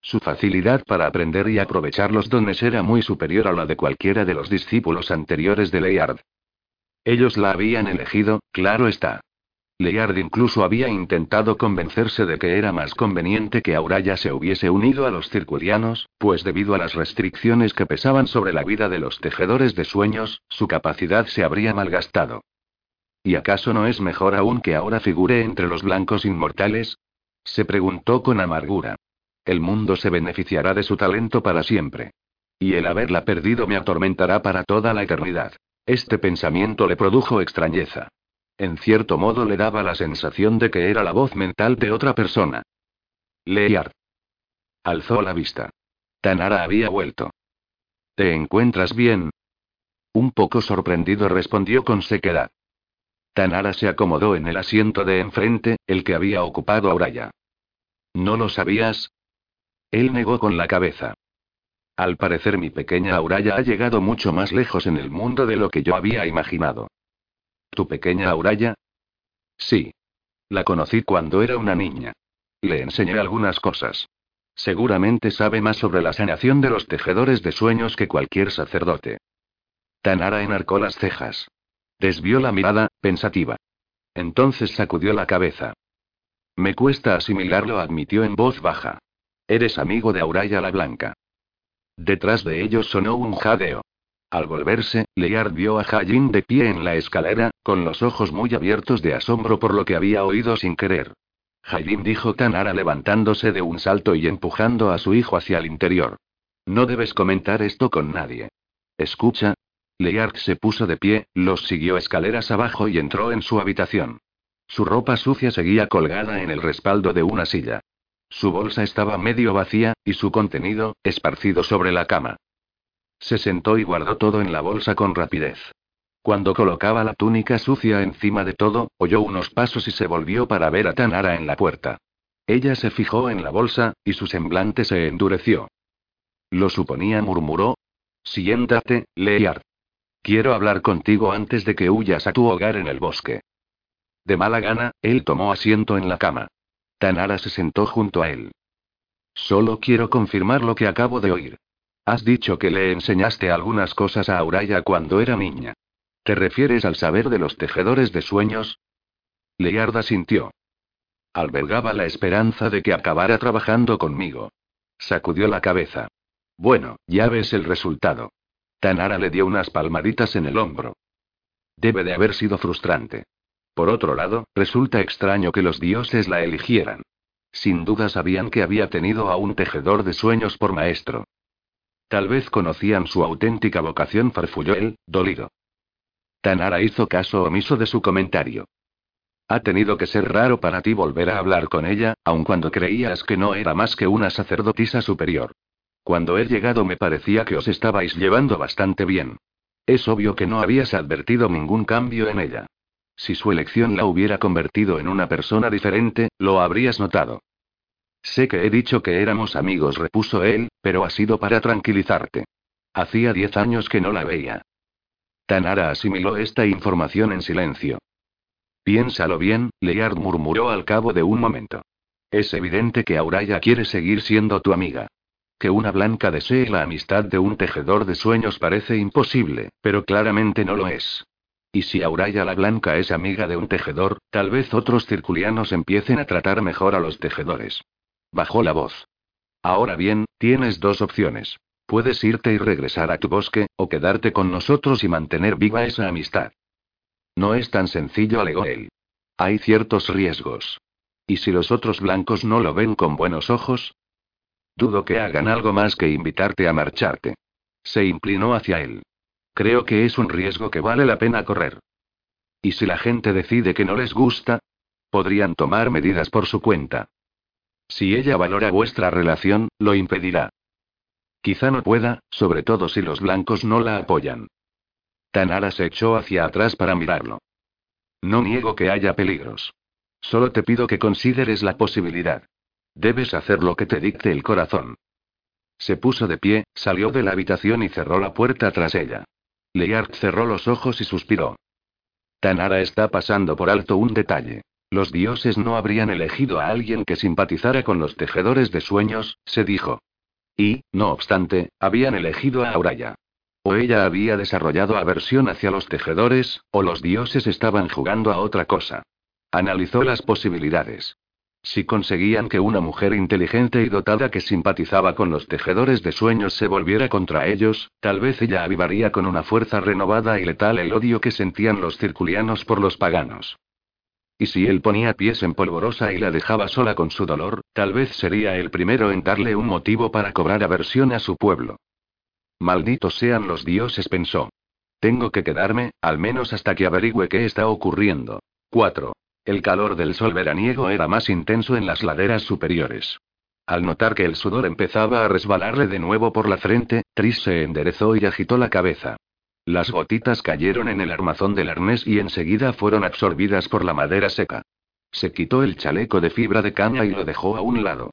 Su facilidad para aprender y aprovechar los dones era muy superior a la de cualquiera de los discípulos anteriores de Leyard. Ellos la habían elegido, claro está. Leyard incluso había intentado convencerse de que era más conveniente que Auraya se hubiese unido a los circurianos, pues debido a las restricciones que pesaban sobre la vida de los tejedores de sueños, su capacidad se habría malgastado. ¿Y acaso no es mejor aún que ahora figure entre los blancos inmortales? Se preguntó con amargura. El mundo se beneficiará de su talento para siempre. Y el haberla perdido me atormentará para toda la eternidad. Este pensamiento le produjo extrañeza. En cierto modo le daba la sensación de que era la voz mental de otra persona. Lear. Alzó la vista. Tanara había vuelto. ¿Te encuentras bien? Un poco sorprendido respondió con sequedad. Tanara se acomodó en el asiento de enfrente, el que había ocupado Auraya. ¿No lo sabías? Él negó con la cabeza. Al parecer mi pequeña Auraya ha llegado mucho más lejos en el mundo de lo que yo había imaginado. ¿Tu pequeña Auraya? Sí. La conocí cuando era una niña. Le enseñé algunas cosas. Seguramente sabe más sobre la sanación de los tejedores de sueños que cualquier sacerdote. Tanara enarcó las cejas. Desvió la mirada, pensativa. Entonces sacudió la cabeza. Me cuesta asimilarlo, admitió en voz baja. Eres amigo de Auraya la Blanca. Detrás de ellos sonó un jadeo. Al volverse, Lear vio a Hajin de pie en la escalera, con los ojos muy abiertos de asombro por lo que había oído sin querer. Hajin dijo Tanara levantándose de un salto y empujando a su hijo hacia el interior. No debes comentar esto con nadie. Escucha. Lear se puso de pie, los siguió escaleras abajo y entró en su habitación. Su ropa sucia seguía colgada en el respaldo de una silla. Su bolsa estaba medio vacía, y su contenido, esparcido sobre la cama. Se sentó y guardó todo en la bolsa con rapidez. Cuando colocaba la túnica sucia encima de todo, oyó unos pasos y se volvió para ver a Tanara en la puerta. Ella se fijó en la bolsa, y su semblante se endureció. Lo suponía, murmuró. Siéntate, Lear. Quiero hablar contigo antes de que huyas a tu hogar en el bosque. De mala gana, él tomó asiento en la cama. Tanara se sentó junto a él. Solo quiero confirmar lo que acabo de oír. Has dicho que le enseñaste algunas cosas a Auraya cuando era niña. ¿Te refieres al saber de los tejedores de sueños? Learda sintió. Albergaba la esperanza de que acabara trabajando conmigo. Sacudió la cabeza. Bueno, ya ves el resultado. Tanara le dio unas palmaditas en el hombro. Debe de haber sido frustrante. Por otro lado, resulta extraño que los dioses la eligieran. Sin duda sabían que había tenido a un tejedor de sueños por maestro. Tal vez conocían su auténtica vocación, farfulló él, dolido. Tanara hizo caso omiso de su comentario. Ha tenido que ser raro para ti volver a hablar con ella, aun cuando creías que no era más que una sacerdotisa superior. Cuando he llegado me parecía que os estabais llevando bastante bien. Es obvio que no habías advertido ningún cambio en ella. Si su elección la hubiera convertido en una persona diferente, lo habrías notado. Sé que he dicho que éramos amigos, repuso él, pero ha sido para tranquilizarte. Hacía diez años que no la veía. Tanara asimiló esta información en silencio. Piénsalo bien, Leard murmuró al cabo de un momento. Es evidente que Auraya quiere seguir siendo tu amiga. Que una blanca desee la amistad de un tejedor de sueños parece imposible, pero claramente no lo es. Y si Auraya la Blanca es amiga de un tejedor, tal vez otros circulianos empiecen a tratar mejor a los tejedores. Bajó la voz. Ahora bien, tienes dos opciones. Puedes irte y regresar a tu bosque, o quedarte con nosotros y mantener viva esa amistad. No es tan sencillo, alegó él. Hay ciertos riesgos. ¿Y si los otros blancos no lo ven con buenos ojos? Dudo que hagan algo más que invitarte a marcharte. Se inclinó hacia él. Creo que es un riesgo que vale la pena correr. ¿Y si la gente decide que no les gusta? Podrían tomar medidas por su cuenta. Si ella valora vuestra relación, lo impedirá. Quizá no pueda, sobre todo si los blancos no la apoyan. Tanara se echó hacia atrás para mirarlo. No niego que haya peligros. Solo te pido que consideres la posibilidad. Debes hacer lo que te dicte el corazón. Se puso de pie, salió de la habitación y cerró la puerta tras ella. Leard cerró los ojos y suspiró. Tanara está pasando por alto un detalle. Los dioses no habrían elegido a alguien que simpatizara con los tejedores de sueños, se dijo. Y, no obstante, habían elegido a Auraya. O ella había desarrollado aversión hacia los tejedores, o los dioses estaban jugando a otra cosa. Analizó las posibilidades. Si conseguían que una mujer inteligente y dotada que simpatizaba con los tejedores de sueños se volviera contra ellos, tal vez ella avivaría con una fuerza renovada y letal el odio que sentían los circulianos por los paganos. Y si él ponía pies en polvorosa y la dejaba sola con su dolor, tal vez sería el primero en darle un motivo para cobrar aversión a su pueblo. Malditos sean los dioses, pensó. Tengo que quedarme, al menos hasta que averigüe qué está ocurriendo. 4. El calor del sol veraniego era más intenso en las laderas superiores. Al notar que el sudor empezaba a resbalarle de nuevo por la frente, Tris se enderezó y agitó la cabeza. Las gotitas cayeron en el armazón del arnés y enseguida fueron absorbidas por la madera seca. Se quitó el chaleco de fibra de caña y lo dejó a un lado.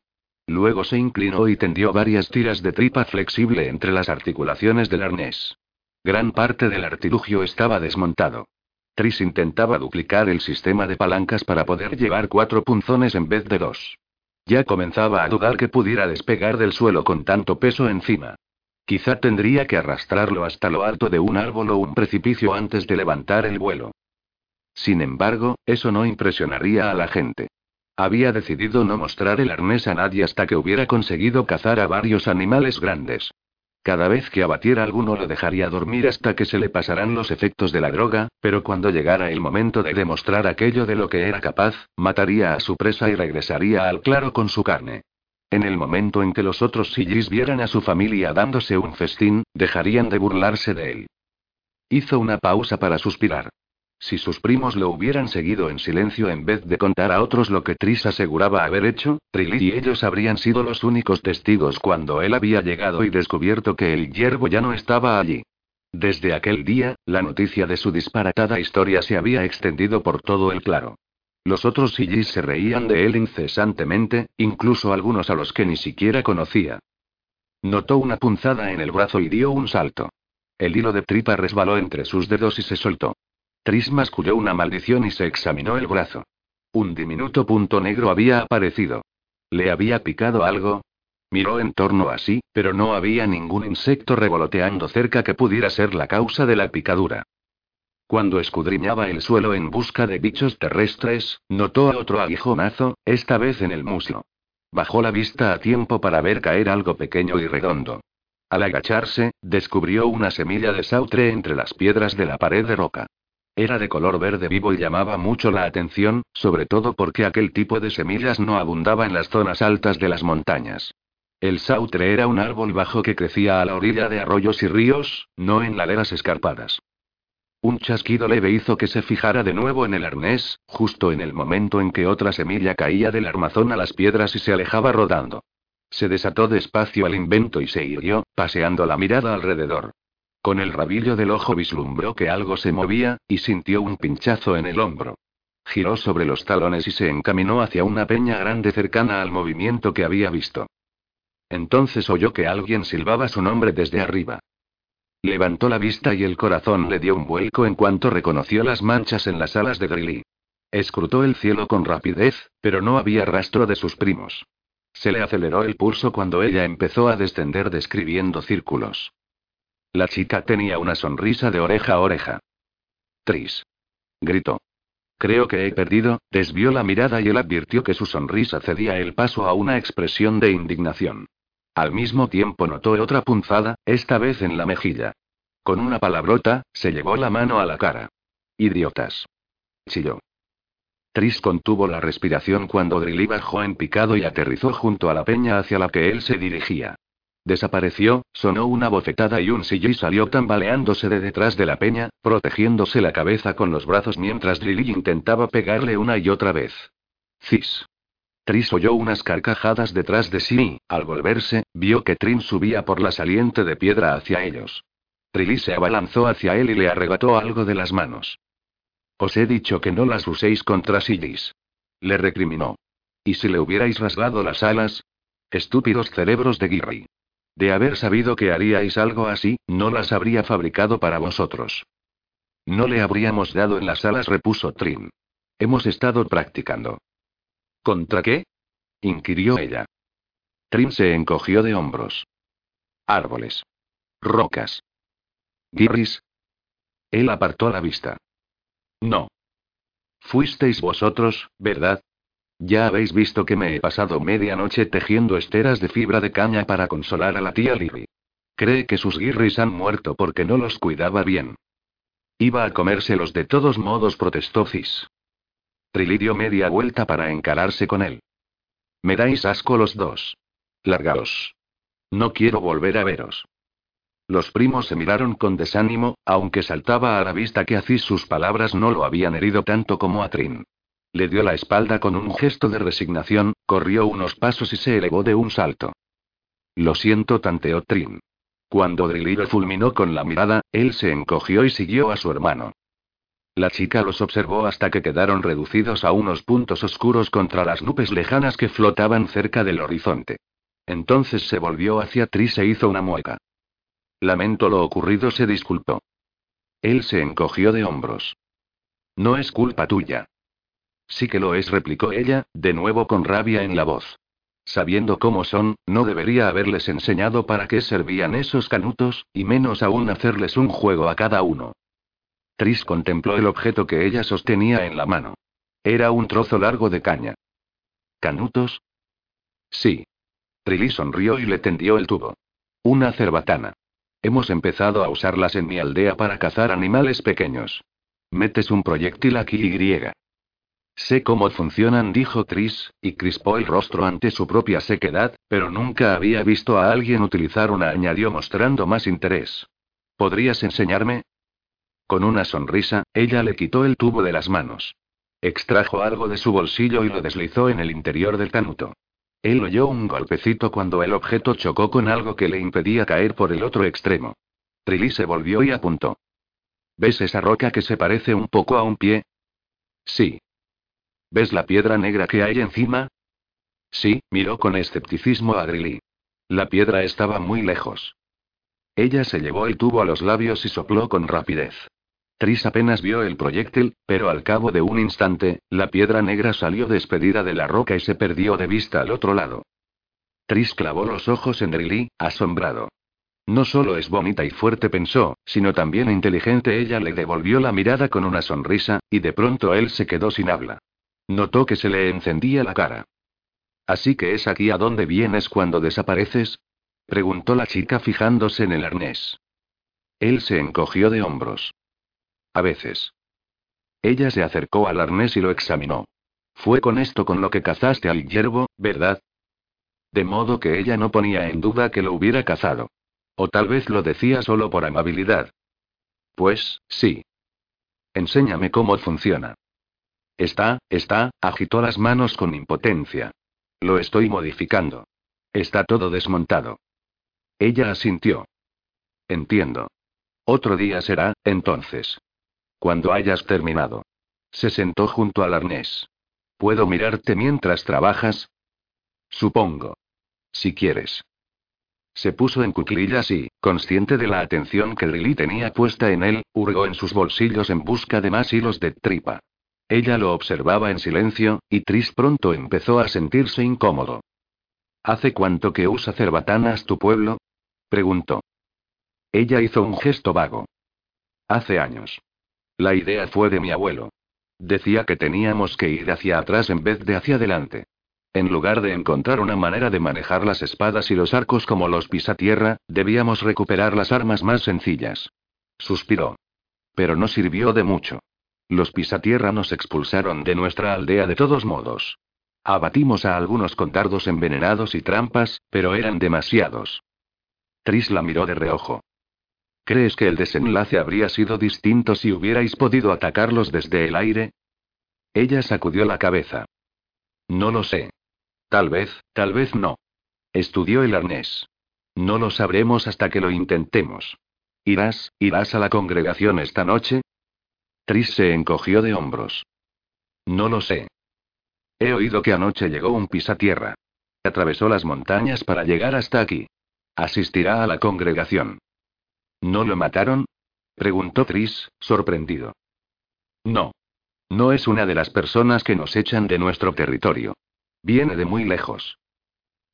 Luego se inclinó y tendió varias tiras de tripa flexible entre las articulaciones del arnés. Gran parte del artilugio estaba desmontado. Tris intentaba duplicar el sistema de palancas para poder llevar cuatro punzones en vez de dos. Ya comenzaba a dudar que pudiera despegar del suelo con tanto peso encima. Quizá tendría que arrastrarlo hasta lo alto de un árbol o un precipicio antes de levantar el vuelo. Sin embargo, eso no impresionaría a la gente. Había decidido no mostrar el arnés a nadie hasta que hubiera conseguido cazar a varios animales grandes. Cada vez que abatiera alguno lo dejaría dormir hasta que se le pasarán los efectos de la droga, pero cuando llegara el momento de demostrar aquello de lo que era capaz, mataría a su presa y regresaría al claro con su carne. En el momento en que los otros sillis vieran a su familia dándose un festín, dejarían de burlarse de él. Hizo una pausa para suspirar. Si sus primos lo hubieran seguido en silencio en vez de contar a otros lo que Tris aseguraba haber hecho, Trilly y ellos habrían sido los únicos testigos cuando él había llegado y descubierto que el hierbo ya no estaba allí. Desde aquel día, la noticia de su disparatada historia se había extendido por todo el claro. Los otros sillis se reían de él incesantemente, incluso algunos a los que ni siquiera conocía. Notó una punzada en el brazo y dio un salto. El hilo de tripa resbaló entre sus dedos y se soltó. Tris masculló una maldición y se examinó el brazo. Un diminuto punto negro había aparecido. ¿Le había picado algo? Miró en torno a sí, pero no había ningún insecto revoloteando cerca que pudiera ser la causa de la picadura. Cuando escudriñaba el suelo en busca de bichos terrestres, notó a otro aguijonazo, esta vez en el muslo. Bajó la vista a tiempo para ver caer algo pequeño y redondo. Al agacharse, descubrió una semilla de sautre entre las piedras de la pared de roca. Era de color verde vivo y llamaba mucho la atención, sobre todo porque aquel tipo de semillas no abundaba en las zonas altas de las montañas. El sautre era un árbol bajo que crecía a la orilla de arroyos y ríos, no en laderas escarpadas. Un chasquido leve hizo que se fijara de nuevo en el arnés, justo en el momento en que otra semilla caía del armazón a las piedras y se alejaba rodando. Se desató despacio al invento y se hirió, paseando la mirada alrededor. Con el rabillo del ojo vislumbró que algo se movía, y sintió un pinchazo en el hombro. Giró sobre los talones y se encaminó hacia una peña grande cercana al movimiento que había visto. Entonces oyó que alguien silbaba su nombre desde arriba. Levantó la vista y el corazón le dio un vuelco en cuanto reconoció las manchas en las alas de Grilly. Escrutó el cielo con rapidez, pero no había rastro de sus primos. Se le aceleró el pulso cuando ella empezó a descender describiendo círculos. La chica tenía una sonrisa de oreja a oreja. Tris. Gritó. Creo que he perdido, desvió la mirada y él advirtió que su sonrisa cedía el paso a una expresión de indignación. Al mismo tiempo notó otra punzada, esta vez en la mejilla. Con una palabrota, se llevó la mano a la cara. Idiotas. Chilló. Tris contuvo la respiración cuando Drilly bajó en picado y aterrizó junto a la peña hacia la que él se dirigía. Desapareció, sonó una bofetada y un y salió tambaleándose de detrás de la peña, protegiéndose la cabeza con los brazos mientras Drilly intentaba pegarle una y otra vez. Cis. Tris oyó unas carcajadas detrás de sí y, al volverse, vio que Trin subía por la saliente de piedra hacia ellos. Trilly se abalanzó hacia él y le arrebató algo de las manos. Os he dicho que no las uséis contra Sillis. Le recriminó. ¿Y si le hubierais rasgado las alas? Estúpidos cerebros de Girry. De haber sabido que haríais algo así, no las habría fabricado para vosotros. No le habríamos dado en las alas, repuso Trin. Hemos estado practicando. ¿Contra qué? inquirió ella. Trin se encogió de hombros. Árboles. Rocas. Girris. Él apartó la vista. No. Fuisteis vosotros, ¿verdad? Ya habéis visto que me he pasado media noche tejiendo esteras de fibra de caña para consolar a la tía Libby. Cree que sus guirris han muerto porque no los cuidaba bien. Iba a comérselos de todos modos, protestó Cis. Trilly dio media vuelta para encararse con él. Me dais asco los dos. Largaos. No quiero volver a veros. Los primos se miraron con desánimo, aunque saltaba a la vista que a sus palabras no lo habían herido tanto como a Trin. Le dio la espalda con un gesto de resignación, corrió unos pasos y se elevó de un salto. Lo siento, tanteó Trin. Cuando Drilly fulminó con la mirada, él se encogió y siguió a su hermano. La chica los observó hasta que quedaron reducidos a unos puntos oscuros contra las nubes lejanas que flotaban cerca del horizonte. Entonces se volvió hacia Tris e hizo una mueca. Lamento lo ocurrido, se disculpó. Él se encogió de hombros. No es culpa tuya. Sí que lo es, replicó ella, de nuevo con rabia en la voz. Sabiendo cómo son, no debería haberles enseñado para qué servían esos canutos, y menos aún hacerles un juego a cada uno. Tris contempló el objeto que ella sostenía en la mano. Era un trozo largo de caña. ¿Canutos? Sí. Trilly sonrió y le tendió el tubo. Una cerbatana. Hemos empezado a usarlas en mi aldea para cazar animales pequeños. Metes un proyectil aquí y. Sé cómo funcionan, dijo Tris, y crispó el rostro ante su propia sequedad, pero nunca había visto a alguien utilizar una, añadió mostrando más interés. ¿Podrías enseñarme? Con una sonrisa, ella le quitó el tubo de las manos. Extrajo algo de su bolsillo y lo deslizó en el interior del canuto. Él oyó un golpecito cuando el objeto chocó con algo que le impedía caer por el otro extremo. Trilly se volvió y apuntó. ¿Ves esa roca que se parece un poco a un pie? Sí. ¿Ves la piedra negra que hay encima? Sí, miró con escepticismo a Drilly. La piedra estaba muy lejos. Ella se llevó el tubo a los labios y sopló con rapidez. Tris apenas vio el proyectil, pero al cabo de un instante, la piedra negra salió despedida de la roca y se perdió de vista al otro lado. Tris clavó los ojos en Drilly, asombrado. No solo es bonita y fuerte, pensó, sino también inteligente. Ella le devolvió la mirada con una sonrisa, y de pronto él se quedó sin habla. Notó que se le encendía la cara. ¿Así que es aquí a donde vienes cuando desapareces? preguntó la chica fijándose en el arnés. Él se encogió de hombros. A veces. Ella se acercó al arnés y lo examinó. Fue con esto con lo que cazaste al hierbo, ¿verdad? De modo que ella no ponía en duda que lo hubiera cazado. O tal vez lo decía solo por amabilidad. Pues, sí. Enséñame cómo funciona. Está, está, agitó las manos con impotencia. Lo estoy modificando. Está todo desmontado. Ella asintió. Entiendo. Otro día será, entonces. Cuando hayas terminado. Se sentó junto al arnés. ¿Puedo mirarte mientras trabajas? Supongo. Si quieres. Se puso en cuclillas y, consciente de la atención que Lily tenía puesta en él, hurgó en sus bolsillos en busca de más hilos de tripa. Ella lo observaba en silencio, y Tris pronto empezó a sentirse incómodo. ¿Hace cuánto que usa cerbatanas tu pueblo? preguntó. Ella hizo un gesto vago. Hace años. La idea fue de mi abuelo. Decía que teníamos que ir hacia atrás en vez de hacia adelante. En lugar de encontrar una manera de manejar las espadas y los arcos como los pisatierra, debíamos recuperar las armas más sencillas. Suspiró. Pero no sirvió de mucho. Los pisatierra nos expulsaron de nuestra aldea de todos modos. Abatimos a algunos con dardos envenenados y trampas, pero eran demasiados. Tris la miró de reojo. ¿Crees que el desenlace habría sido distinto si hubierais podido atacarlos desde el aire? Ella sacudió la cabeza. No lo sé. Tal vez, tal vez no. Estudió el arnés. No lo sabremos hasta que lo intentemos. ¿Irás, irás a la congregación esta noche? Tris se encogió de hombros. No lo sé. He oído que anoche llegó un pisatierra. Atravesó las montañas para llegar hasta aquí. Asistirá a la congregación. ¿No lo mataron? preguntó Tris, sorprendido. No. No es una de las personas que nos echan de nuestro territorio. Viene de muy lejos.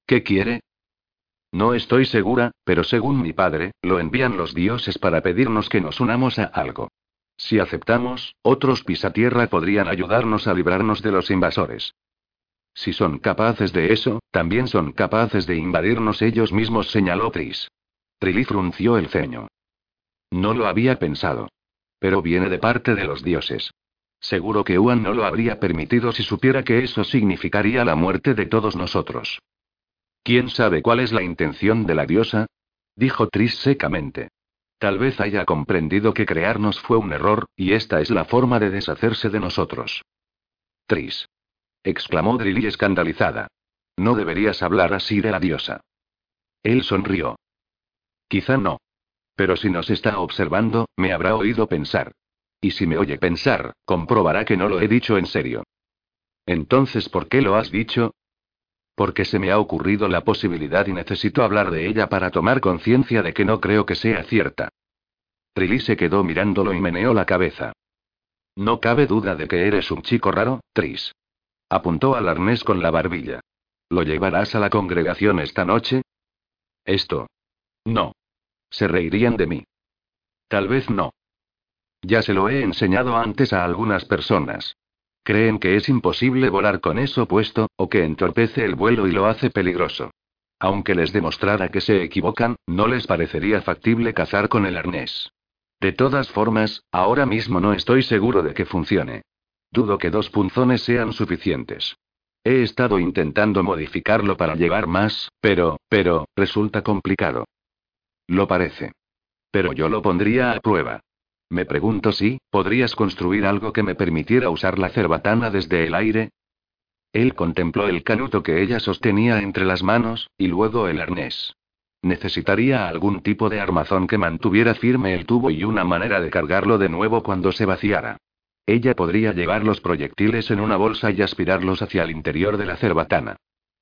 ¿Qué quiere? No estoy segura, pero según mi padre, lo envían los dioses para pedirnos que nos unamos a algo. Si aceptamos, otros pisatierra podrían ayudarnos a librarnos de los invasores. Si son capaces de eso, también son capaces de invadirnos ellos mismos, señaló Tris. Trilly frunció el ceño. No lo había pensado. Pero viene de parte de los dioses. Seguro que Uan no lo habría permitido si supiera que eso significaría la muerte de todos nosotros. ¿Quién sabe cuál es la intención de la diosa? dijo Tris secamente. Tal vez haya comprendido que crearnos fue un error, y esta es la forma de deshacerse de nosotros. Tris. exclamó Drilly escandalizada. No deberías hablar así de la diosa. Él sonrió. Quizá no. Pero si nos está observando, me habrá oído pensar. Y si me oye pensar, comprobará que no lo he dicho en serio. Entonces, ¿por qué lo has dicho? Porque se me ha ocurrido la posibilidad y necesito hablar de ella para tomar conciencia de que no creo que sea cierta. Trilly se quedó mirándolo y meneó la cabeza. No cabe duda de que eres un chico raro, Tris. Apuntó al arnés con la barbilla. ¿Lo llevarás a la congregación esta noche? Esto. No. Se reirían de mí. Tal vez no. Ya se lo he enseñado antes a algunas personas. Creen que es imposible volar con eso puesto, o que entorpece el vuelo y lo hace peligroso. Aunque les demostrara que se equivocan, no les parecería factible cazar con el arnés. De todas formas, ahora mismo no estoy seguro de que funcione. Dudo que dos punzones sean suficientes. He estado intentando modificarlo para llevar más, pero, pero, resulta complicado. Lo parece. Pero yo lo pondría a prueba. Me pregunto si, ¿podrías construir algo que me permitiera usar la cerbatana desde el aire? Él contempló el canuto que ella sostenía entre las manos, y luego el arnés. Necesitaría algún tipo de armazón que mantuviera firme el tubo y una manera de cargarlo de nuevo cuando se vaciara. Ella podría llevar los proyectiles en una bolsa y aspirarlos hacia el interior de la cerbatana.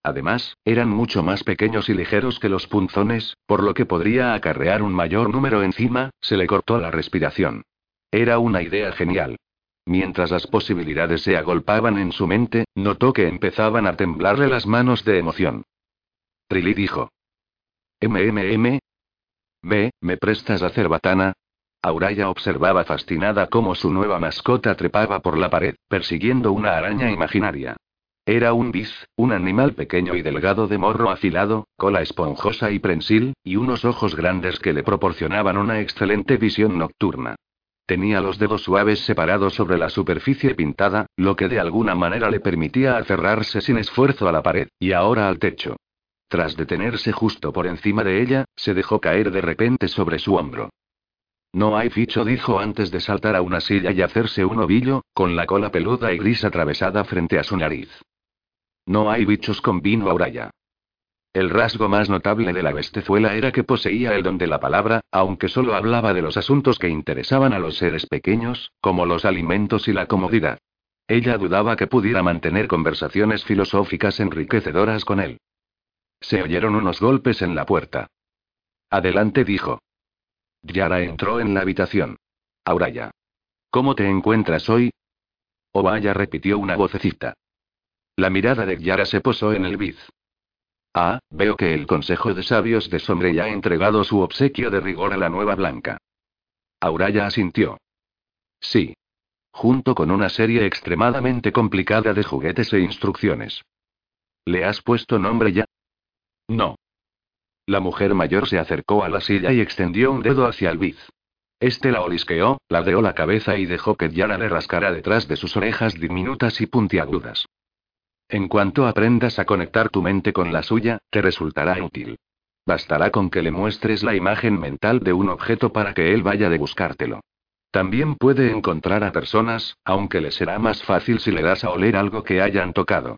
Además, eran mucho más pequeños y ligeros que los punzones, por lo que podría acarrear un mayor número encima, se le cortó la respiración. Era una idea genial. Mientras las posibilidades se agolpaban en su mente, notó que empezaban a temblarle las manos de emoción. Trilly dijo. MMM. Ve, ¿me prestas la cerbatana? Auraya observaba fascinada cómo su nueva mascota trepaba por la pared, persiguiendo una araña imaginaria. Era un bis, un animal pequeño y delgado de morro afilado, cola esponjosa y prensil, y unos ojos grandes que le proporcionaban una excelente visión nocturna. Tenía los dedos suaves separados sobre la superficie pintada, lo que de alguna manera le permitía aferrarse sin esfuerzo a la pared, y ahora al techo. Tras detenerse justo por encima de ella, se dejó caer de repente sobre su hombro. No hay ficho, dijo antes de saltar a una silla y hacerse un ovillo, con la cola peluda y gris atravesada frente a su nariz. No hay bichos con vino auraya. El rasgo más notable de la bestezuela era que poseía el don de la palabra, aunque solo hablaba de los asuntos que interesaban a los seres pequeños, como los alimentos y la comodidad. Ella dudaba que pudiera mantener conversaciones filosóficas enriquecedoras con él. Se oyeron unos golpes en la puerta. Adelante dijo. Yara entró en la habitación. Auraya. ¿Cómo te encuentras hoy? Obaya repitió una vocecita. La mirada de Yara se posó en el Biz. Ah, veo que el Consejo de Sabios de Sombre ya ha entregado su obsequio de rigor a la nueva Blanca. Auraya asintió. Sí. Junto con una serie extremadamente complicada de juguetes e instrucciones. ¿Le has puesto nombre ya? No. La mujer mayor se acercó a la silla y extendió un dedo hacia el Biz. Este la olisqueó, ladeó la cabeza y dejó que Yara le rascara detrás de sus orejas diminutas y puntiagudas. En cuanto aprendas a conectar tu mente con la suya, te resultará útil. Bastará con que le muestres la imagen mental de un objeto para que él vaya de buscártelo. También puede encontrar a personas, aunque le será más fácil si le das a oler algo que hayan tocado.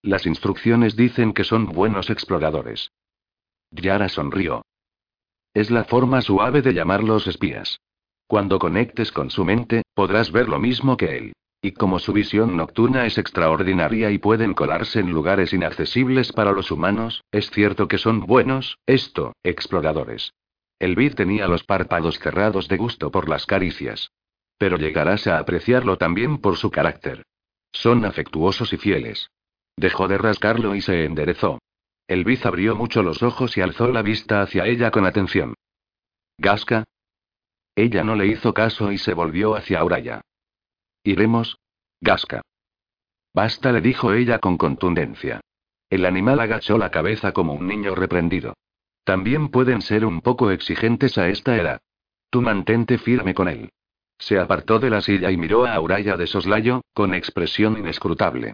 Las instrucciones dicen que son buenos exploradores. Yara sonrió. Es la forma suave de llamarlos espías. Cuando conectes con su mente, podrás ver lo mismo que él. Y como su visión nocturna es extraordinaria y pueden colarse en lugares inaccesibles para los humanos, es cierto que son buenos, esto, exploradores. El Bid tenía los párpados cerrados de gusto por las caricias. Pero llegarás a apreciarlo también por su carácter. Son afectuosos y fieles. Dejó de rascarlo y se enderezó. El Biz abrió mucho los ojos y alzó la vista hacia ella con atención. ¿Gasca? Ella no le hizo caso y se volvió hacia Auraya. Iremos. Gasca. Basta, le dijo ella con contundencia. El animal agachó la cabeza como un niño reprendido. También pueden ser un poco exigentes a esta edad. Tú mantente firme con él. Se apartó de la silla y miró a Auraya de soslayo, con expresión inescrutable.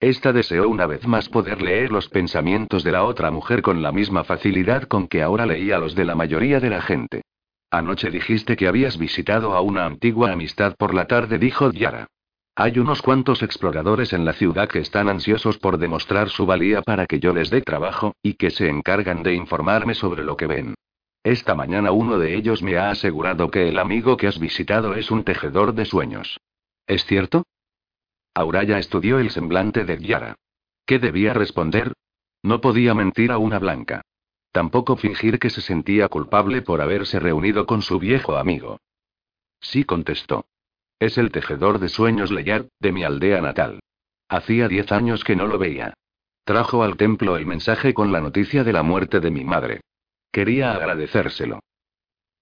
Esta deseó una vez más poder leer los pensamientos de la otra mujer con la misma facilidad con que ahora leía los de la mayoría de la gente. Anoche dijiste que habías visitado a una antigua amistad por la tarde, dijo Yara. Hay unos cuantos exploradores en la ciudad que están ansiosos por demostrar su valía para que yo les dé trabajo, y que se encargan de informarme sobre lo que ven. Esta mañana uno de ellos me ha asegurado que el amigo que has visitado es un tejedor de sueños. ¿Es cierto? Auraya estudió el semblante de Yara. ¿Qué debía responder? No podía mentir a una blanca. Tampoco fingir que se sentía culpable por haberse reunido con su viejo amigo. Sí contestó. Es el tejedor de sueños Leyar, de mi aldea natal. Hacía diez años que no lo veía. Trajo al templo el mensaje con la noticia de la muerte de mi madre. Quería agradecérselo.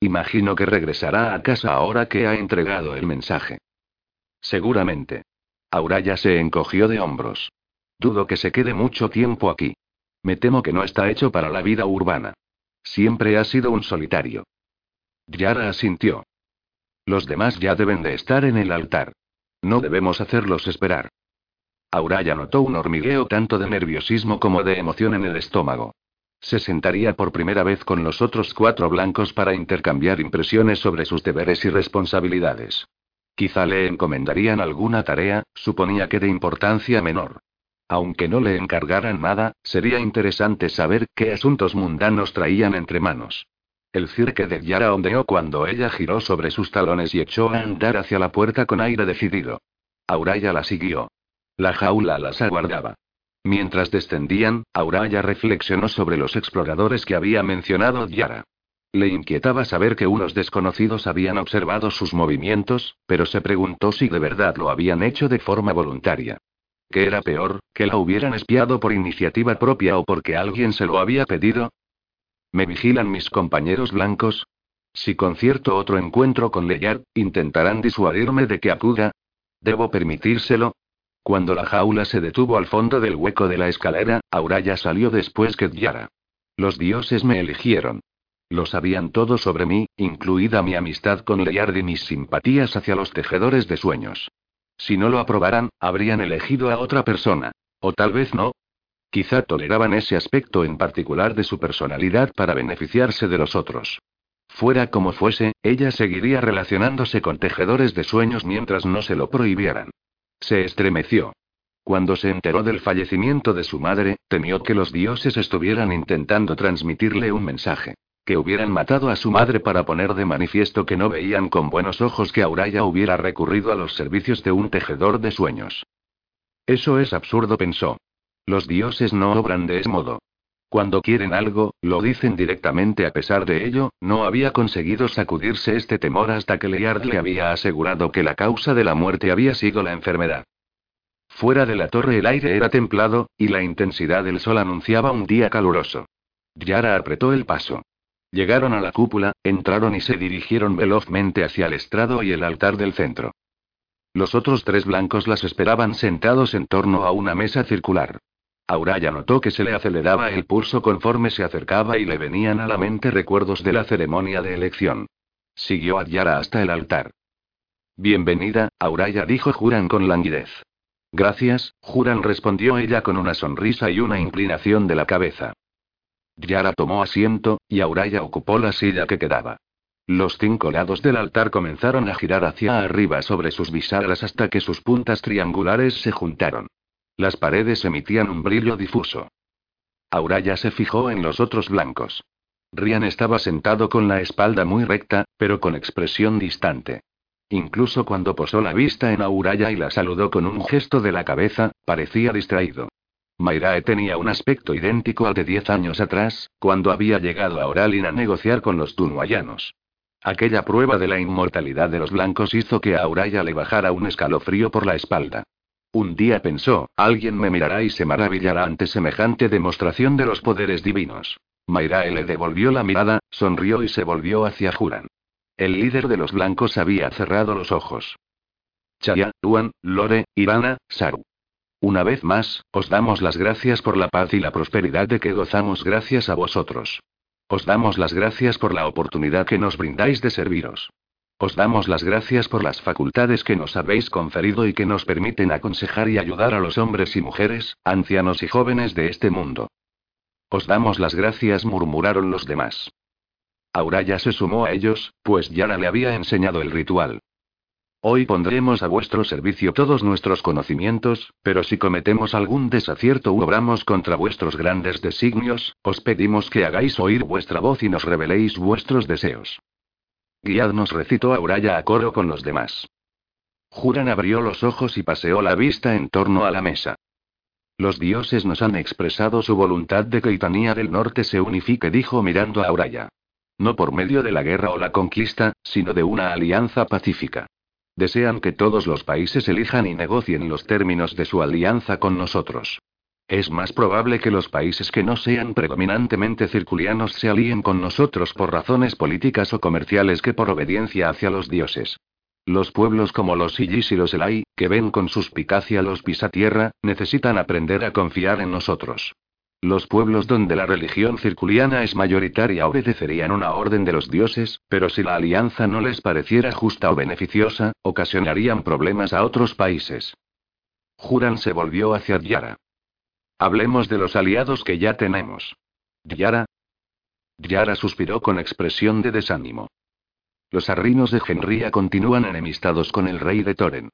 Imagino que regresará a casa ahora que ha entregado el mensaje. Seguramente. Auraya se encogió de hombros. Dudo que se quede mucho tiempo aquí. Me temo que no está hecho para la vida urbana. Siempre ha sido un solitario. Yara asintió. Los demás ya deben de estar en el altar. No debemos hacerlos esperar. Auraya notó un hormigueo tanto de nerviosismo como de emoción en el estómago. Se sentaría por primera vez con los otros cuatro blancos para intercambiar impresiones sobre sus deberes y responsabilidades. Quizá le encomendarían alguna tarea, suponía que de importancia menor. Aunque no le encargaran nada, sería interesante saber qué asuntos mundanos traían entre manos. El cirque de Yara ondeó cuando ella giró sobre sus talones y echó a andar hacia la puerta con aire decidido. Auraya la siguió. La jaula las aguardaba. Mientras descendían, Auraya reflexionó sobre los exploradores que había mencionado Yara. Le inquietaba saber que unos desconocidos habían observado sus movimientos, pero se preguntó si de verdad lo habían hecho de forma voluntaria. ¿Qué era peor, que la hubieran espiado por iniciativa propia o porque alguien se lo había pedido? ¿Me vigilan mis compañeros blancos? Si concierto otro encuentro con Leyard, ¿intentarán disuadirme de que acuda? ¿Debo permitírselo? Cuando la jaula se detuvo al fondo del hueco de la escalera, Auraya salió después que Yara. Los dioses me eligieron. Lo sabían todo sobre mí, incluida mi amistad con Leyard y mis simpatías hacia los tejedores de sueños. Si no lo aprobaran, habrían elegido a otra persona. O tal vez no. Quizá toleraban ese aspecto en particular de su personalidad para beneficiarse de los otros. Fuera como fuese, ella seguiría relacionándose con tejedores de sueños mientras no se lo prohibieran. Se estremeció. Cuando se enteró del fallecimiento de su madre, temió que los dioses estuvieran intentando transmitirle un mensaje que hubieran matado a su madre para poner de manifiesto que no veían con buenos ojos que Auraya hubiera recurrido a los servicios de un tejedor de sueños. Eso es absurdo, pensó. Los dioses no obran de ese modo. Cuando quieren algo, lo dicen directamente a pesar de ello, no había conseguido sacudirse este temor hasta que Leard le había asegurado que la causa de la muerte había sido la enfermedad. Fuera de la torre el aire era templado, y la intensidad del sol anunciaba un día caluroso. Yara apretó el paso. Llegaron a la cúpula, entraron y se dirigieron velozmente hacia el estrado y el altar del centro. Los otros tres blancos las esperaban sentados en torno a una mesa circular. Auraya notó que se le aceleraba el pulso conforme se acercaba y le venían a la mente recuerdos de la ceremonia de elección. Siguió a Yara hasta el altar. Bienvenida, Auraya dijo Juran con languidez. Gracias, Juran respondió ella con una sonrisa y una inclinación de la cabeza. Yara tomó asiento, y Auraya ocupó la silla que quedaba. Los cinco lados del altar comenzaron a girar hacia arriba sobre sus bisagras hasta que sus puntas triangulares se juntaron. Las paredes emitían un brillo difuso. Auraya se fijó en los otros blancos. Rian estaba sentado con la espalda muy recta, pero con expresión distante. Incluso cuando posó la vista en Auraya y la saludó con un gesto de la cabeza, parecía distraído. Mairae tenía un aspecto idéntico al de diez años atrás, cuando había llegado a Oralin a negociar con los tunuayanos. Aquella prueba de la inmortalidad de los blancos hizo que a Auraya le bajara un escalofrío por la espalda. Un día pensó, alguien me mirará y se maravillará ante semejante demostración de los poderes divinos. Mairae le devolvió la mirada, sonrió y se volvió hacia Juran. El líder de los blancos había cerrado los ojos. Chaya, Tuan, Lore, Ivana, Saru. Una vez más, os damos las gracias por la paz y la prosperidad de que gozamos gracias a vosotros. Os damos las gracias por la oportunidad que nos brindáis de serviros. Os damos las gracias por las facultades que nos habéis conferido y que nos permiten aconsejar y ayudar a los hombres y mujeres, ancianos y jóvenes de este mundo. Os damos las gracias, murmuraron los demás. Auraya se sumó a ellos, pues Yara le había enseñado el ritual. Hoy pondremos a vuestro servicio todos nuestros conocimientos, pero si cometemos algún desacierto u obramos contra vuestros grandes designios, os pedimos que hagáis oír vuestra voz y nos reveléis vuestros deseos. Guiadnos recitó Auraya a coro con los demás. Juran abrió los ojos y paseó la vista en torno a la mesa. Los dioses nos han expresado su voluntad de que Itanía del Norte se unifique, dijo mirando a Auraya. No por medio de la guerra o la conquista, sino de una alianza pacífica. Desean que todos los países elijan y negocien los términos de su alianza con nosotros. Es más probable que los países que no sean predominantemente circulianos se alíen con nosotros por razones políticas o comerciales que por obediencia hacia los dioses. Los pueblos como los Illis y los Elai, que ven con suspicacia los pisatierra, necesitan aprender a confiar en nosotros. Los pueblos donde la religión circuliana es mayoritaria obedecerían una orden de los dioses, pero si la alianza no les pareciera justa o beneficiosa, ocasionarían problemas a otros países. Juran se volvió hacia Yara. Hablemos de los aliados que ya tenemos. Yara. Yara suspiró con expresión de desánimo. Los arrinos de Genria continúan enemistados con el rey de Toren.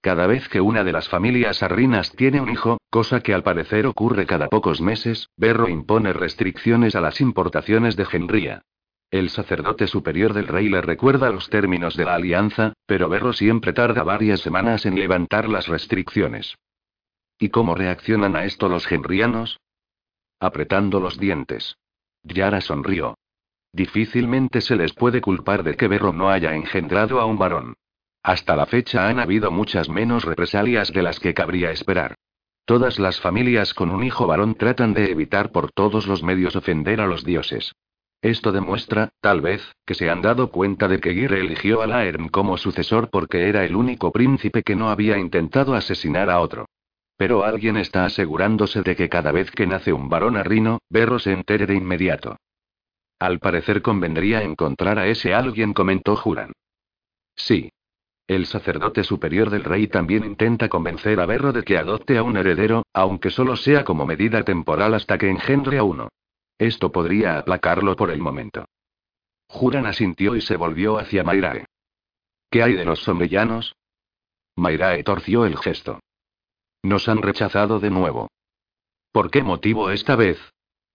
Cada vez que una de las familias arrinas tiene un hijo, cosa que al parecer ocurre cada pocos meses, Berro impone restricciones a las importaciones de Genria. El sacerdote superior del rey le recuerda los términos de la alianza, pero Berro siempre tarda varias semanas en levantar las restricciones. ¿Y cómo reaccionan a esto los genrianos? Apretando los dientes. Yara sonrió. Difícilmente se les puede culpar de que Berro no haya engendrado a un varón. Hasta la fecha han habido muchas menos represalias de las que cabría esperar. Todas las familias con un hijo varón tratan de evitar por todos los medios ofender a los dioses. Esto demuestra, tal vez, que se han dado cuenta de que Gire eligió a Laerm como sucesor porque era el único príncipe que no había intentado asesinar a otro. Pero alguien está asegurándose de que cada vez que nace un varón arrino, Berro se entere de inmediato. Al parecer convendría encontrar a ese alguien, comentó Juran. Sí. El sacerdote superior del rey también intenta convencer a Berro de que adopte a un heredero, aunque solo sea como medida temporal hasta que engendre a uno. Esto podría aplacarlo por el momento. Juran asintió y se volvió hacia Mairae. ¿Qué hay de los sombrellanos? Mairae torció el gesto. Nos han rechazado de nuevo. ¿Por qué motivo esta vez?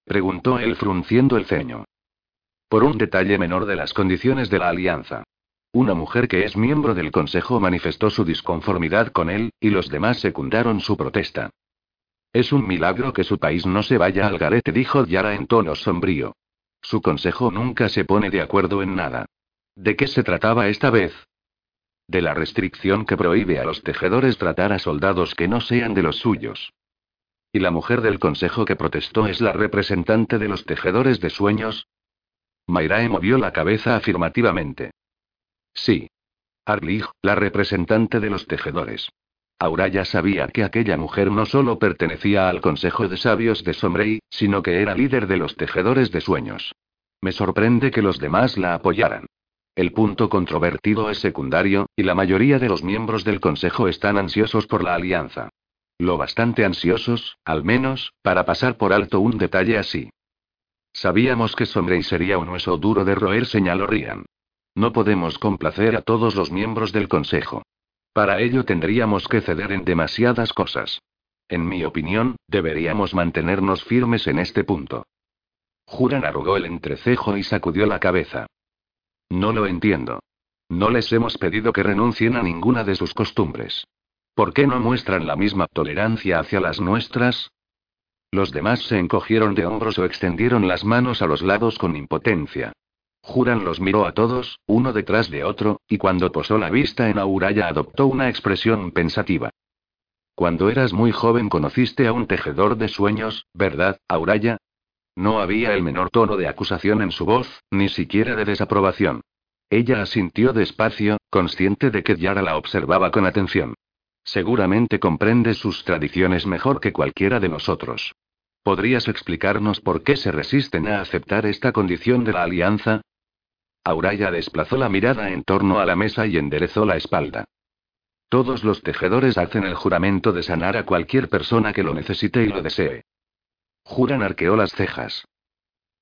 preguntó él frunciendo el ceño. Por un detalle menor de las condiciones de la alianza. Una mujer que es miembro del Consejo manifestó su disconformidad con él, y los demás secundaron su protesta. Es un milagro que su país no se vaya al garete, dijo Yara en tono sombrío. Su consejo nunca se pone de acuerdo en nada. ¿De qué se trataba esta vez? De la restricción que prohíbe a los tejedores tratar a soldados que no sean de los suyos. ¿Y la mujer del consejo que protestó es la representante de los tejedores de sueños? Mairae movió la cabeza afirmativamente. Sí. Arlig, la representante de los tejedores. Auraya sabía que aquella mujer no solo pertenecía al Consejo de Sabios de Somrey, sino que era líder de los tejedores de sueños. Me sorprende que los demás la apoyaran. El punto controvertido es secundario, y la mayoría de los miembros del Consejo están ansiosos por la alianza. Lo bastante ansiosos, al menos, para pasar por alto un detalle así. Sabíamos que Somrey sería un hueso duro de roer, señaló Rian. No podemos complacer a todos los miembros del Consejo. Para ello tendríamos que ceder en demasiadas cosas. En mi opinión, deberíamos mantenernos firmes en este punto. Juran arrugó el entrecejo y sacudió la cabeza. No lo entiendo. No les hemos pedido que renuncien a ninguna de sus costumbres. ¿Por qué no muestran la misma tolerancia hacia las nuestras? Los demás se encogieron de hombros o extendieron las manos a los lados con impotencia. Juran los miró a todos, uno detrás de otro, y cuando posó la vista en Auraya adoptó una expresión pensativa. Cuando eras muy joven conociste a un tejedor de sueños, ¿verdad, Auraya? No había el menor tono de acusación en su voz, ni siquiera de desaprobación. Ella asintió despacio, consciente de que Yara la observaba con atención. Seguramente comprende sus tradiciones mejor que cualquiera de nosotros. ¿Podrías explicarnos por qué se resisten a aceptar esta condición de la alianza? Auraya desplazó la mirada en torno a la mesa y enderezó la espalda. Todos los tejedores hacen el juramento de sanar a cualquier persona que lo necesite y lo desee. Juran arqueó las cejas.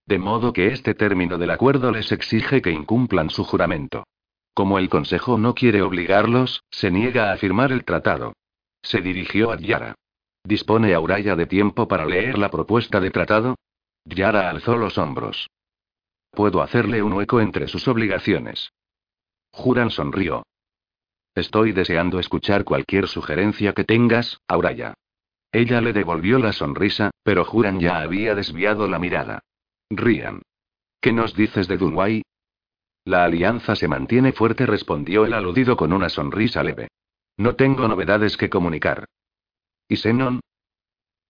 De modo que este término del acuerdo les exige que incumplan su juramento. Como el Consejo no quiere obligarlos, se niega a firmar el tratado. Se dirigió a Yara. ¿Dispone Auraya de tiempo para leer la propuesta de tratado? Yara alzó los hombros. Puedo hacerle un hueco entre sus obligaciones. Juran sonrió. Estoy deseando escuchar cualquier sugerencia que tengas, Auraya. Ella le devolvió la sonrisa, pero Juran ya había desviado la mirada. Rían. ¿Qué nos dices de Dunway? La alianza se mantiene fuerte, respondió el aludido con una sonrisa leve. No tengo novedades que comunicar. ¿Y Zenon?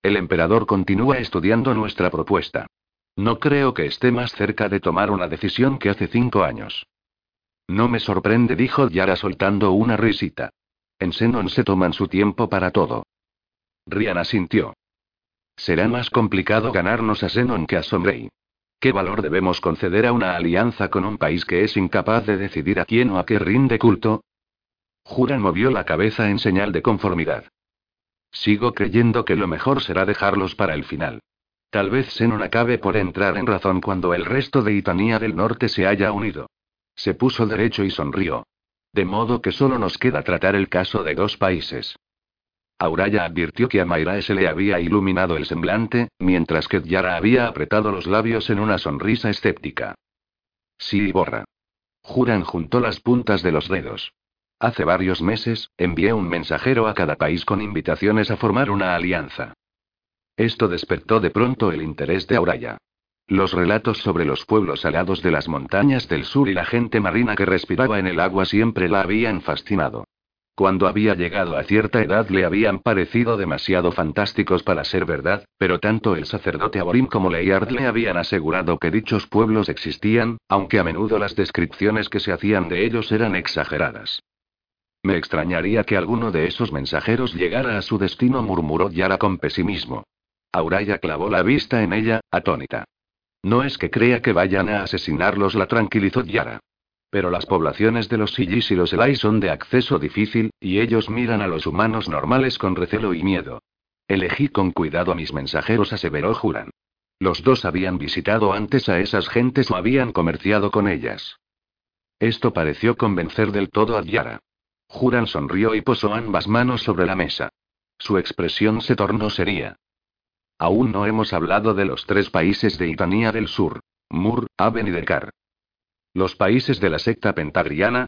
El emperador continúa estudiando nuestra propuesta. No creo que esté más cerca de tomar una decisión que hace cinco años. No me sorprende, dijo Yara soltando una risita. En Senon se toman su tiempo para todo. Rian asintió. Será más complicado ganarnos a Zenon que a Somrey. ¿Qué valor debemos conceder a una alianza con un país que es incapaz de decidir a quién o a qué rinde culto? Juran movió la cabeza en señal de conformidad. Sigo creyendo que lo mejor será dejarlos para el final. Tal vez Zenon acabe por entrar en razón cuando el resto de Itanía del Norte se haya unido. Se puso derecho y sonrió. De modo que solo nos queda tratar el caso de dos países. Auraya advirtió que a Mayrae se le había iluminado el semblante, mientras que Yara había apretado los labios en una sonrisa escéptica. Sí borra. Juran juntó las puntas de los dedos. Hace varios meses, envié un mensajero a cada país con invitaciones a formar una alianza. Esto despertó de pronto el interés de Auraya. Los relatos sobre los pueblos alados de las montañas del sur y la gente marina que respiraba en el agua siempre la habían fascinado. Cuando había llegado a cierta edad le habían parecido demasiado fantásticos para ser verdad, pero tanto el sacerdote Aborim como Leyard le habían asegurado que dichos pueblos existían, aunque a menudo las descripciones que se hacían de ellos eran exageradas. Me extrañaría que alguno de esos mensajeros llegara a su destino, murmuró Yara con pesimismo. Auraya clavó la vista en ella, atónita. No es que crea que vayan a asesinarlos, la tranquilizó Yara. Pero las poblaciones de los Sillis y los Elai son de acceso difícil, y ellos miran a los humanos normales con recelo y miedo. Elegí con cuidado a mis mensajeros, aseveró Juran. Los dos habían visitado antes a esas gentes o habían comerciado con ellas. Esto pareció convencer del todo a Yara. Juran sonrió y posó ambas manos sobre la mesa. Su expresión se tornó seria. Aún no hemos hablado de los tres países de Itanía del Sur. Mur, Aben y Dekar. ¿Los países de la secta pentagriana?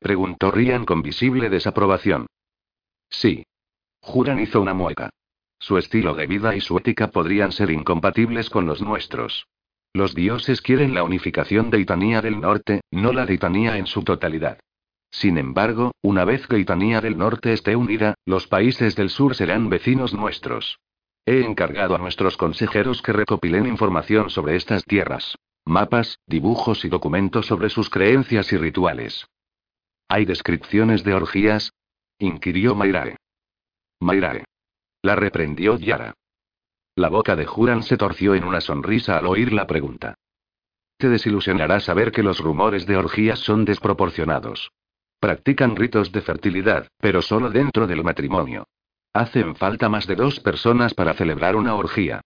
Preguntó Rian con visible desaprobación. Sí. Juran hizo una mueca. Su estilo de vida y su ética podrían ser incompatibles con los nuestros. Los dioses quieren la unificación de Itanía del Norte, no la de Itanía en su totalidad. Sin embargo, una vez que Itanía del Norte esté unida, los países del sur serán vecinos nuestros. He encargado a nuestros consejeros que recopilen información sobre estas tierras. Mapas, dibujos y documentos sobre sus creencias y rituales. ¿Hay descripciones de orgías? inquirió Mairae. Mairae. La reprendió Yara. La boca de Juran se torció en una sonrisa al oír la pregunta. Te desilusionará saber que los rumores de orgías son desproporcionados. Practican ritos de fertilidad, pero solo dentro del matrimonio. Hacen falta más de dos personas para celebrar una orgía.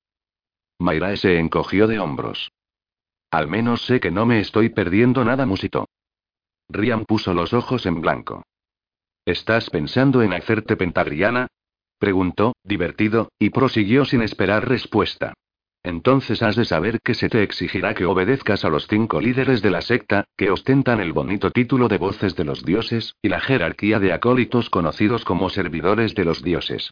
Mayrae se encogió de hombros. Al menos sé que no me estoy perdiendo nada, musito. Rian puso los ojos en blanco. ¿Estás pensando en hacerte pentagriana? preguntó, divertido, y prosiguió sin esperar respuesta. Entonces has de saber que se te exigirá que obedezcas a los cinco líderes de la secta, que ostentan el bonito título de voces de los dioses, y la jerarquía de acólitos conocidos como servidores de los dioses.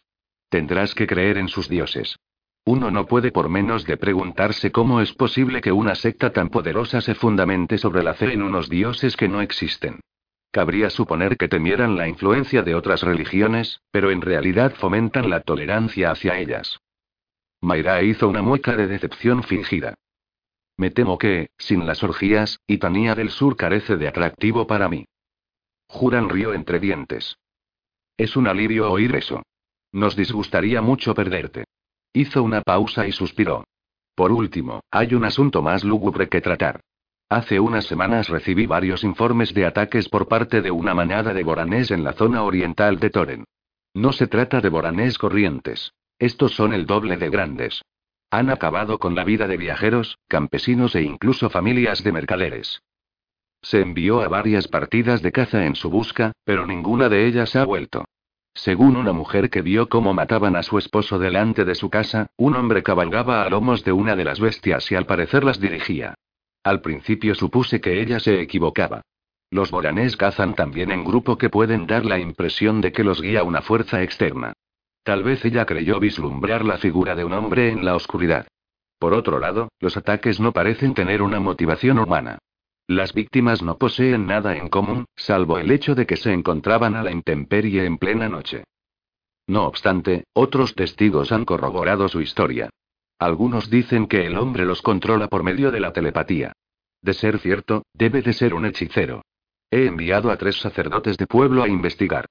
Tendrás que creer en sus dioses. Uno no puede por menos de preguntarse cómo es posible que una secta tan poderosa se fundamente sobre la fe en unos dioses que no existen. Cabría suponer que temieran la influencia de otras religiones, pero en realidad fomentan la tolerancia hacia ellas. Mayra hizo una mueca de decepción fingida. Me temo que, sin las orgías, Itanía del Sur carece de atractivo para mí. Juran rió entre dientes. Es un alivio oír eso. Nos disgustaría mucho perderte. Hizo una pausa y suspiró. Por último, hay un asunto más lúgubre que tratar. Hace unas semanas recibí varios informes de ataques por parte de una manada de boranés en la zona oriental de Toren. No se trata de boranés corrientes. Estos son el doble de grandes. Han acabado con la vida de viajeros, campesinos e incluso familias de mercaderes. Se envió a varias partidas de caza en su busca, pero ninguna de ellas ha vuelto. Según una mujer que vio cómo mataban a su esposo delante de su casa, un hombre cabalgaba a lomos de una de las bestias y al parecer las dirigía. Al principio supuse que ella se equivocaba. Los boranés cazan también en grupo que pueden dar la impresión de que los guía una fuerza externa. Tal vez ella creyó vislumbrar la figura de un hombre en la oscuridad. Por otro lado, los ataques no parecen tener una motivación humana. Las víctimas no poseen nada en común, salvo el hecho de que se encontraban a la intemperie en plena noche. No obstante, otros testigos han corroborado su historia. Algunos dicen que el hombre los controla por medio de la telepatía. De ser cierto, debe de ser un hechicero. He enviado a tres sacerdotes de pueblo a investigar.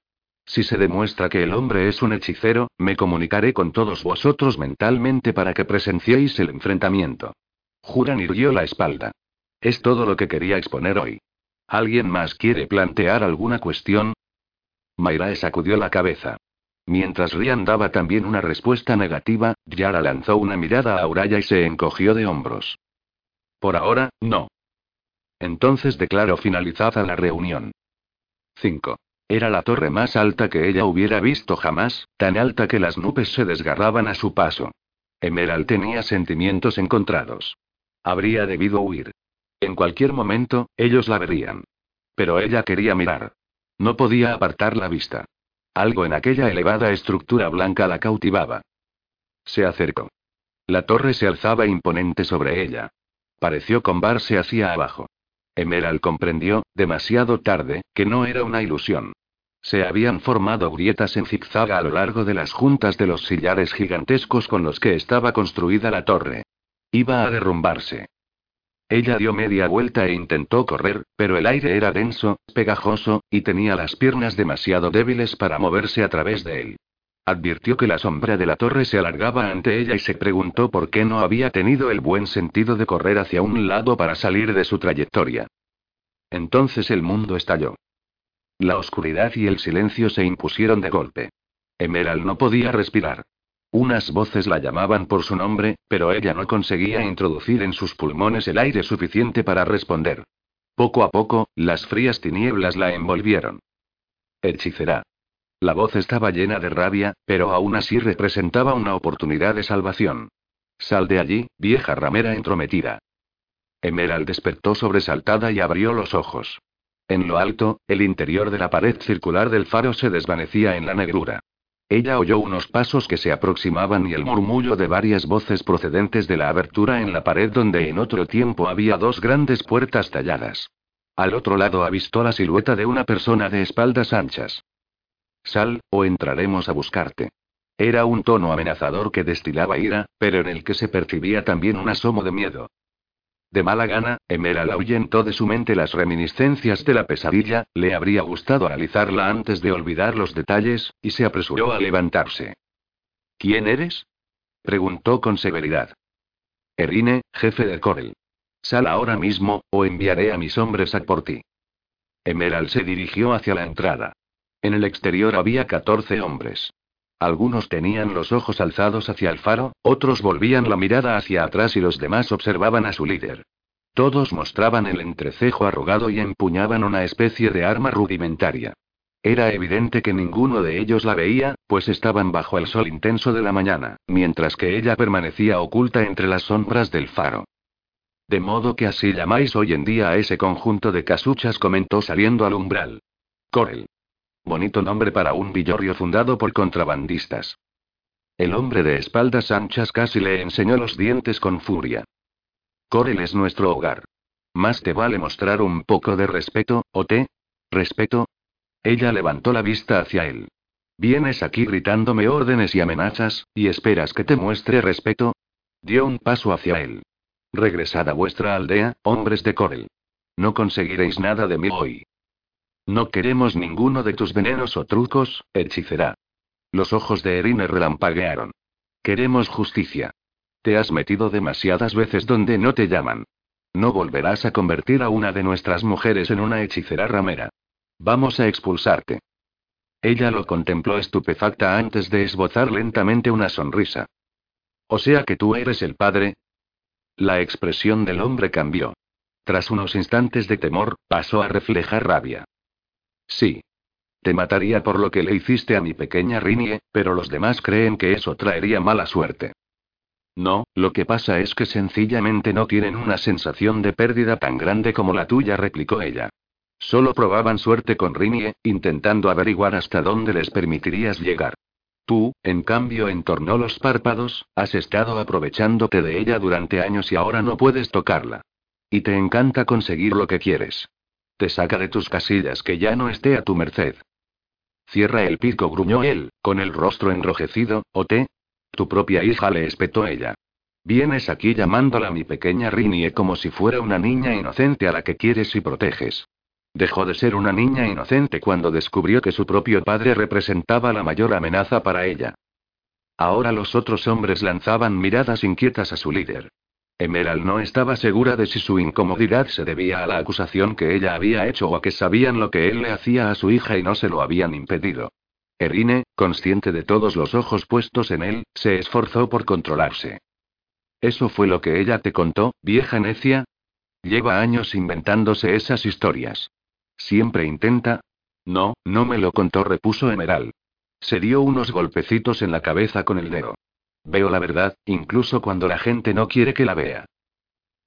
Si se demuestra que el hombre es un hechicero, me comunicaré con todos vosotros mentalmente para que presenciéis el enfrentamiento. Juran irguió la espalda. Es todo lo que quería exponer hoy. ¿Alguien más quiere plantear alguna cuestión? Mayrae sacudió la cabeza. Mientras Rian daba también una respuesta negativa, Yara lanzó una mirada a Uraya y se encogió de hombros. Por ahora, no. Entonces declaró finalizada la reunión. 5. Era la torre más alta que ella hubiera visto jamás, tan alta que las nubes se desgarraban a su paso. Emerald tenía sentimientos encontrados. Habría debido huir. En cualquier momento, ellos la verían. Pero ella quería mirar. No podía apartar la vista. Algo en aquella elevada estructura blanca la cautivaba. Se acercó. La torre se alzaba imponente sobre ella. Pareció combarse hacia abajo. Emerald comprendió, demasiado tarde, que no era una ilusión. Se habían formado grietas en zigzag a lo largo de las juntas de los sillares gigantescos con los que estaba construida la torre. Iba a derrumbarse. Ella dio media vuelta e intentó correr, pero el aire era denso, pegajoso, y tenía las piernas demasiado débiles para moverse a través de él. Advirtió que la sombra de la torre se alargaba ante ella y se preguntó por qué no había tenido el buen sentido de correr hacia un lado para salir de su trayectoria. Entonces el mundo estalló. La oscuridad y el silencio se impusieron de golpe. Emerald no podía respirar. Unas voces la llamaban por su nombre, pero ella no conseguía introducir en sus pulmones el aire suficiente para responder. Poco a poco, las frías tinieblas la envolvieron. Hechicera. La voz estaba llena de rabia, pero aún así representaba una oportunidad de salvación. Sal de allí, vieja ramera entrometida. Emerald despertó sobresaltada y abrió los ojos. En lo alto, el interior de la pared circular del faro se desvanecía en la negrura. Ella oyó unos pasos que se aproximaban y el murmullo de varias voces procedentes de la abertura en la pared donde en otro tiempo había dos grandes puertas talladas. Al otro lado avistó la silueta de una persona de espaldas anchas. Sal, o entraremos a buscarte. Era un tono amenazador que destilaba ira, pero en el que se percibía también un asomo de miedo. De mala gana, Emerald ahuyentó de su mente las reminiscencias de la pesadilla, le habría gustado analizarla antes de olvidar los detalles, y se apresuró a levantarse. ¿Quién eres? preguntó con severidad. Erine, jefe de Corel. Sal ahora mismo, o enviaré a mis hombres a por ti. Emerald se dirigió hacia la entrada. En el exterior había 14 hombres. Algunos tenían los ojos alzados hacia el faro, otros volvían la mirada hacia atrás y los demás observaban a su líder. Todos mostraban el entrecejo arrugado y empuñaban una especie de arma rudimentaria. Era evidente que ninguno de ellos la veía, pues estaban bajo el sol intenso de la mañana, mientras que ella permanecía oculta entre las sombras del faro. De modo que así llamáis hoy en día a ese conjunto de casuchas, comentó saliendo al umbral. Corel. Bonito nombre para un villorrio fundado por contrabandistas. El hombre de espaldas anchas casi le enseñó los dientes con furia. Corel es nuestro hogar. Más te vale mostrar un poco de respeto, ¿o te? ¿Respeto? Ella levantó la vista hacia él. ¿Vienes aquí gritándome órdenes y amenazas, y esperas que te muestre respeto? Dio un paso hacia él. Regresad a vuestra aldea, hombres de Corel. No conseguiréis nada de mí hoy. No queremos ninguno de tus venenos o trucos, hechicera. Los ojos de Erine relampaguearon. Queremos justicia. Te has metido demasiadas veces donde no te llaman. No volverás a convertir a una de nuestras mujeres en una hechicera ramera. Vamos a expulsarte. Ella lo contempló estupefacta antes de esbozar lentamente una sonrisa. O sea que tú eres el padre. La expresión del hombre cambió. Tras unos instantes de temor, pasó a reflejar rabia. Sí. Te mataría por lo que le hiciste a mi pequeña Rinie, pero los demás creen que eso traería mala suerte. No, lo que pasa es que sencillamente no tienen una sensación de pérdida tan grande como la tuya, replicó ella. Solo probaban suerte con Rinie, intentando averiguar hasta dónde les permitirías llegar. Tú, en cambio, entornó los párpados, has estado aprovechándote de ella durante años y ahora no puedes tocarla. Y te encanta conseguir lo que quieres. Te saca de tus casillas que ya no esté a tu merced. Cierra el pico, gruñó él, con el rostro enrojecido, o te. Tu propia hija le espetó ella. Vienes aquí llamándola mi pequeña Rinie como si fuera una niña inocente a la que quieres y proteges. Dejó de ser una niña inocente cuando descubrió que su propio padre representaba la mayor amenaza para ella. Ahora los otros hombres lanzaban miradas inquietas a su líder. Emerald no estaba segura de si su incomodidad se debía a la acusación que ella había hecho o a que sabían lo que él le hacía a su hija y no se lo habían impedido. Erine, consciente de todos los ojos puestos en él, se esforzó por controlarse. ¿Eso fue lo que ella te contó, vieja necia? Lleva años inventándose esas historias. Siempre intenta. No, no me lo contó, repuso Emerald. Se dio unos golpecitos en la cabeza con el dedo. Veo la verdad, incluso cuando la gente no quiere que la vea.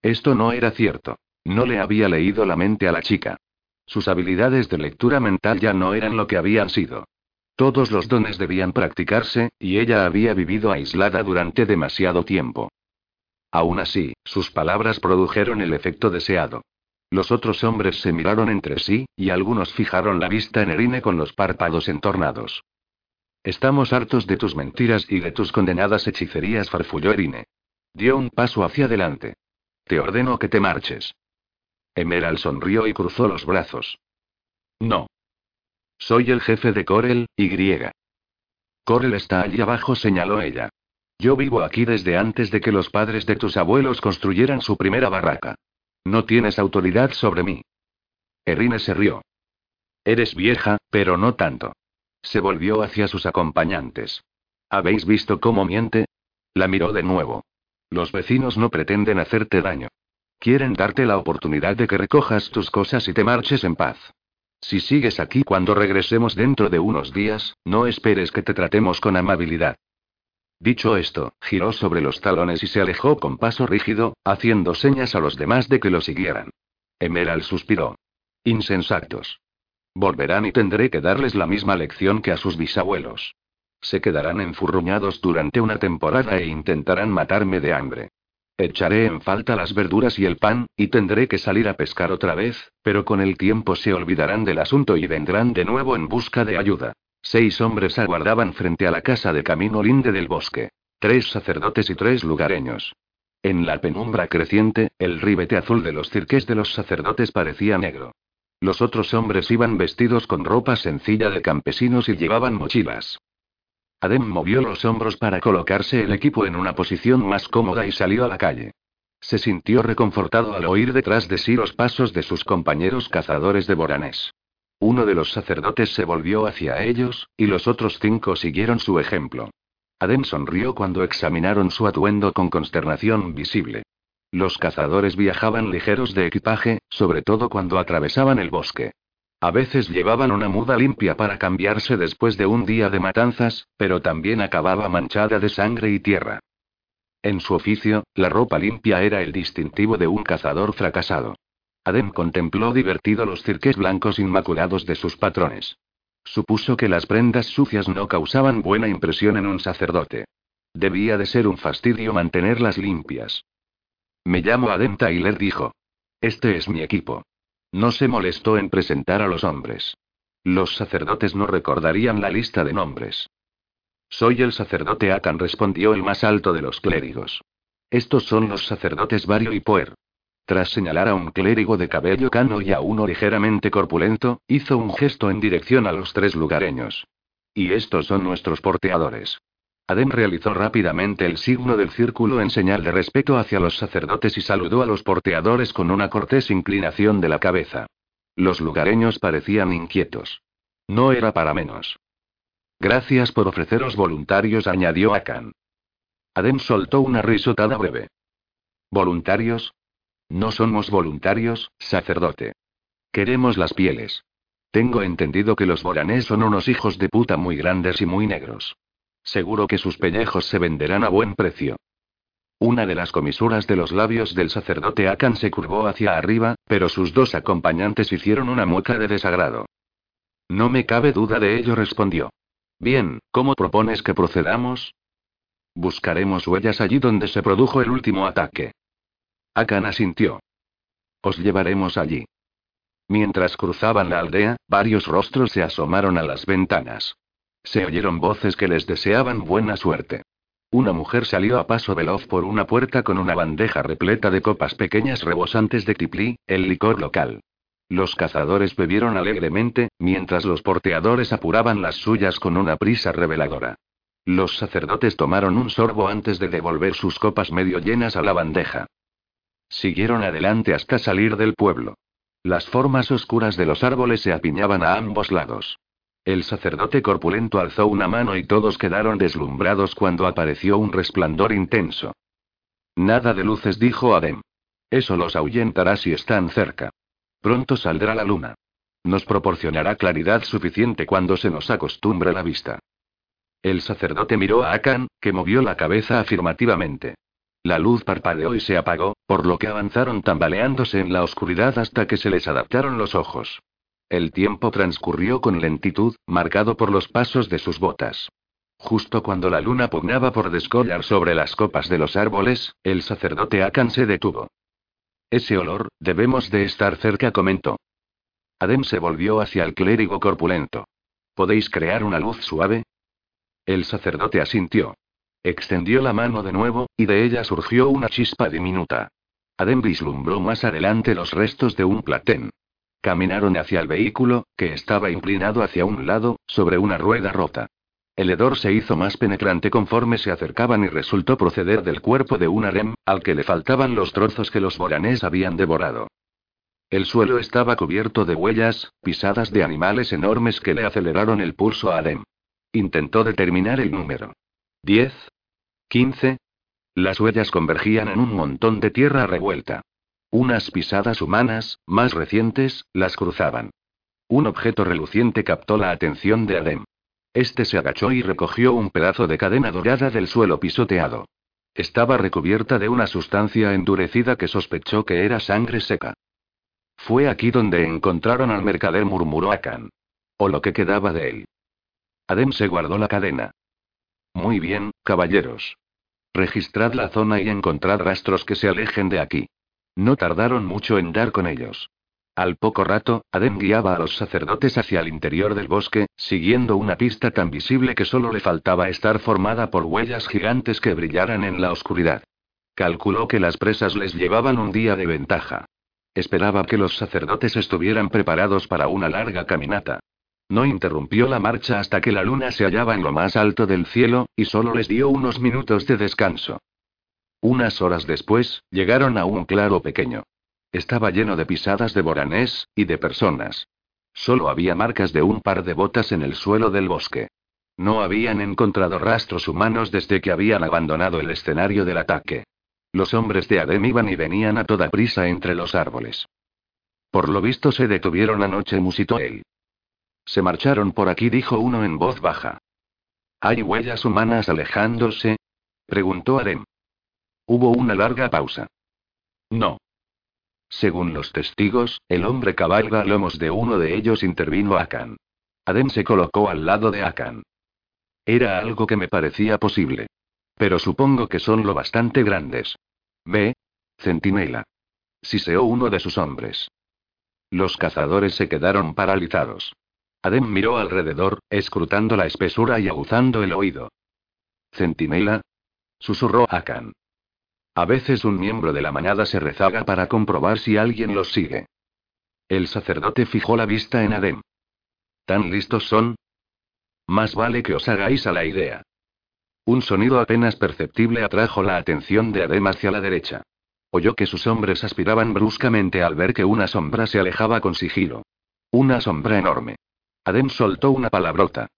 Esto no era cierto. No le había leído la mente a la chica. Sus habilidades de lectura mental ya no eran lo que habían sido. Todos los dones debían practicarse, y ella había vivido aislada durante demasiado tiempo. Aún así, sus palabras produjeron el efecto deseado. Los otros hombres se miraron entre sí, y algunos fijaron la vista en Erine con los párpados entornados. Estamos hartos de tus mentiras y de tus condenadas hechicerías, farfulló Erine. Dio un paso hacia adelante. Te ordeno que te marches. Emerald sonrió y cruzó los brazos. No. Soy el jefe de Corel, Y. Corel está allí abajo, señaló ella. Yo vivo aquí desde antes de que los padres de tus abuelos construyeran su primera barraca. No tienes autoridad sobre mí. Erine se rió. Eres vieja, pero no tanto. Se volvió hacia sus acompañantes. ¿Habéis visto cómo miente? La miró de nuevo. Los vecinos no pretenden hacerte daño. Quieren darte la oportunidad de que recojas tus cosas y te marches en paz. Si sigues aquí cuando regresemos dentro de unos días, no esperes que te tratemos con amabilidad. Dicho esto, giró sobre los talones y se alejó con paso rígido, haciendo señas a los demás de que lo siguieran. Emerald suspiró. Insensatos. Volverán y tendré que darles la misma lección que a sus bisabuelos. se quedarán enfurruñados durante una temporada e intentarán matarme de hambre. Echaré en falta las verduras y el pan, y tendré que salir a pescar otra vez, pero con el tiempo se olvidarán del asunto y vendrán de nuevo en busca de ayuda. Seis hombres aguardaban frente a la casa de Camino Linde del Bosque. Tres sacerdotes y tres lugareños. En la penumbra creciente, el ribete azul de los cirques de los sacerdotes parecía negro. Los otros hombres iban vestidos con ropa sencilla de campesinos y llevaban mochilas. Adem movió los hombros para colocarse el equipo en una posición más cómoda y salió a la calle. Se sintió reconfortado al oír detrás de sí los pasos de sus compañeros cazadores de Boranés. Uno de los sacerdotes se volvió hacia ellos, y los otros cinco siguieron su ejemplo. Adem sonrió cuando examinaron su atuendo con consternación visible. Los cazadores viajaban ligeros de equipaje, sobre todo cuando atravesaban el bosque. A veces llevaban una muda limpia para cambiarse después de un día de matanzas, pero también acababa manchada de sangre y tierra. En su oficio, la ropa limpia era el distintivo de un cazador fracasado. Adem contempló divertido los cirques blancos inmaculados de sus patrones. Supuso que las prendas sucias no causaban buena impresión en un sacerdote. Debía de ser un fastidio mantenerlas limpias. Me llamo Adem Tyler, dijo. Este es mi equipo. No se molestó en presentar a los hombres. Los sacerdotes no recordarían la lista de nombres. Soy el sacerdote Akan, respondió el más alto de los clérigos. Estos son los sacerdotes Vario y Poer. Tras señalar a un clérigo de cabello cano y a uno ligeramente corpulento, hizo un gesto en dirección a los tres lugareños. Y estos son nuestros porteadores. Adem realizó rápidamente el signo del círculo en señal de respeto hacia los sacerdotes y saludó a los porteadores con una cortés inclinación de la cabeza. Los lugareños parecían inquietos. No era para menos. Gracias por ofreceros voluntarios, añadió Akan. Adem soltó una risotada breve. ¿Voluntarios? No somos voluntarios, sacerdote. Queremos las pieles. Tengo entendido que los boranés son unos hijos de puta muy grandes y muy negros. Seguro que sus pellejos se venderán a buen precio. Una de las comisuras de los labios del sacerdote Akan se curvó hacia arriba, pero sus dos acompañantes hicieron una mueca de desagrado. No me cabe duda de ello, respondió. Bien, ¿cómo propones que procedamos? Buscaremos huellas allí donde se produjo el último ataque. Akan asintió. Os llevaremos allí. Mientras cruzaban la aldea, varios rostros se asomaron a las ventanas. Se oyeron voces que les deseaban buena suerte. Una mujer salió a paso veloz por una puerta con una bandeja repleta de copas pequeñas rebosantes de tiplí, el licor local. Los cazadores bebieron alegremente, mientras los porteadores apuraban las suyas con una prisa reveladora. Los sacerdotes tomaron un sorbo antes de devolver sus copas medio llenas a la bandeja. Siguieron adelante hasta salir del pueblo. Las formas oscuras de los árboles se apiñaban a ambos lados. El sacerdote corpulento alzó una mano y todos quedaron deslumbrados cuando apareció un resplandor intenso. Nada de luces, dijo Adem. Eso los ahuyentará si están cerca. Pronto saldrá la luna. Nos proporcionará claridad suficiente cuando se nos acostumbre la vista. El sacerdote miró a Akan, que movió la cabeza afirmativamente. La luz parpadeó y se apagó, por lo que avanzaron tambaleándose en la oscuridad hasta que se les adaptaron los ojos. El tiempo transcurrió con lentitud, marcado por los pasos de sus botas. Justo cuando la luna pugnaba por descollar sobre las copas de los árboles, el sacerdote Akan se detuvo. Ese olor, debemos de estar cerca, comentó. Adem se volvió hacia el clérigo corpulento. ¿Podéis crear una luz suave? El sacerdote asintió. Extendió la mano de nuevo, y de ella surgió una chispa diminuta. Adem vislumbró más adelante los restos de un platén. Caminaron hacia el vehículo, que estaba inclinado hacia un lado, sobre una rueda rota. El hedor se hizo más penetrante conforme se acercaban y resultó proceder del cuerpo de un harem, al que le faltaban los trozos que los boranés habían devorado. El suelo estaba cubierto de huellas, pisadas de animales enormes que le aceleraron el pulso a Adem. Intentó determinar el número. ¿Diez? ¿Quince? Las huellas convergían en un montón de tierra revuelta. Unas pisadas humanas, más recientes, las cruzaban. Un objeto reluciente captó la atención de Adem. Este se agachó y recogió un pedazo de cadena dorada del suelo pisoteado. Estaba recubierta de una sustancia endurecida que sospechó que era sangre seca. Fue aquí donde encontraron al mercader, murmuró Akan. O lo que quedaba de él. Adem se guardó la cadena. Muy bien, caballeros. Registrad la zona y encontrad rastros que se alejen de aquí. No tardaron mucho en dar con ellos. Al poco rato, Adem guiaba a los sacerdotes hacia el interior del bosque, siguiendo una pista tan visible que solo le faltaba estar formada por huellas gigantes que brillaran en la oscuridad. Calculó que las presas les llevaban un día de ventaja. Esperaba que los sacerdotes estuvieran preparados para una larga caminata. No interrumpió la marcha hasta que la luna se hallaba en lo más alto del cielo, y solo les dio unos minutos de descanso. Unas horas después, llegaron a un claro pequeño. Estaba lleno de pisadas de boranés, y de personas. Solo había marcas de un par de botas en el suelo del bosque. No habían encontrado rastros humanos desde que habían abandonado el escenario del ataque. Los hombres de Adem iban y venían a toda prisa entre los árboles. Por lo visto se detuvieron anoche, musitó él. Se marcharon por aquí, dijo uno en voz baja. ¿Hay huellas humanas alejándose? preguntó Adem. Hubo una larga pausa. No. Según los testigos, el hombre cabalga a lomos de uno de ellos, intervino Akan. Adem se colocó al lado de Akan. Era algo que me parecía posible. Pero supongo que son lo bastante grandes. Ve. Centinela. Siseó uno de sus hombres. Los cazadores se quedaron paralizados. Adem miró alrededor, escrutando la espesura y aguzando el oído. Centinela. Susurró Akan. A veces un miembro de la manada se rezaga para comprobar si alguien los sigue. El sacerdote fijó la vista en Adem. ¿Tan listos son? Más vale que os hagáis a la idea. Un sonido apenas perceptible atrajo la atención de Adem hacia la derecha. Oyó que sus hombres aspiraban bruscamente al ver que una sombra se alejaba con sigilo. Una sombra enorme. Adem soltó una palabrota.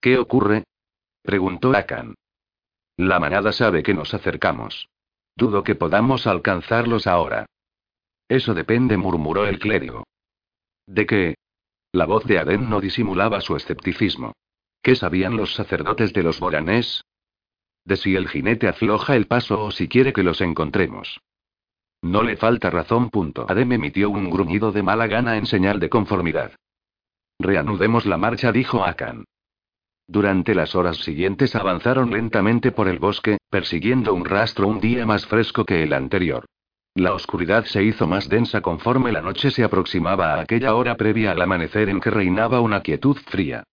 ¿Qué ocurre? preguntó Akan. La manada sabe que nos acercamos. Dudo que podamos alcanzarlos ahora. Eso depende, murmuró el clérigo. ¿De qué? La voz de Adem no disimulaba su escepticismo. ¿Qué sabían los sacerdotes de los boranés? De si el jinete afloja el paso o si quiere que los encontremos. No le falta razón. Punto. Adem emitió un gruñido de mala gana en señal de conformidad. Reanudemos la marcha, dijo Akan. Durante las horas siguientes avanzaron lentamente por el bosque, persiguiendo un rastro un día más fresco que el anterior. La oscuridad se hizo más densa conforme la noche se aproximaba a aquella hora previa al amanecer en que reinaba una quietud fría.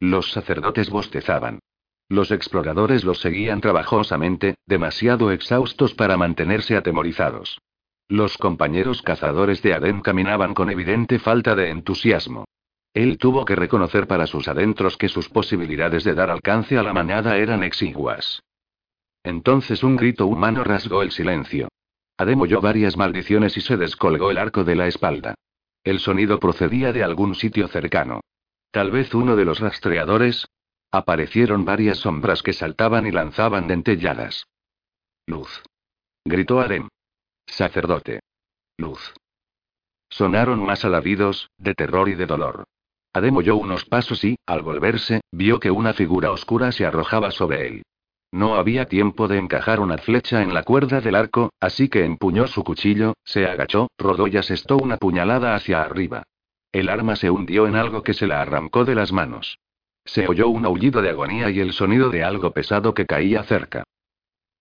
Los sacerdotes bostezaban. Los exploradores los seguían trabajosamente, demasiado exhaustos para mantenerse atemorizados. Los compañeros cazadores de Adem caminaban con evidente falta de entusiasmo. Él tuvo que reconocer para sus adentros que sus posibilidades de dar alcance a la manada eran exiguas. Entonces un grito humano rasgó el silencio. Adem oyó varias maldiciones y se descolgó el arco de la espalda. El sonido procedía de algún sitio cercano. Tal vez uno de los rastreadores. Aparecieron varias sombras que saltaban y lanzaban dentelladas. Luz. Gritó Adem. Sacerdote. Luz. Sonaron más alaridos, de terror y de dolor. Adem oyó unos pasos y, al volverse, vio que una figura oscura se arrojaba sobre él. No había tiempo de encajar una flecha en la cuerda del arco, así que empuñó su cuchillo, se agachó, rodó y asestó una puñalada hacia arriba. El arma se hundió en algo que se la arrancó de las manos. Se oyó un aullido de agonía y el sonido de algo pesado que caía cerca.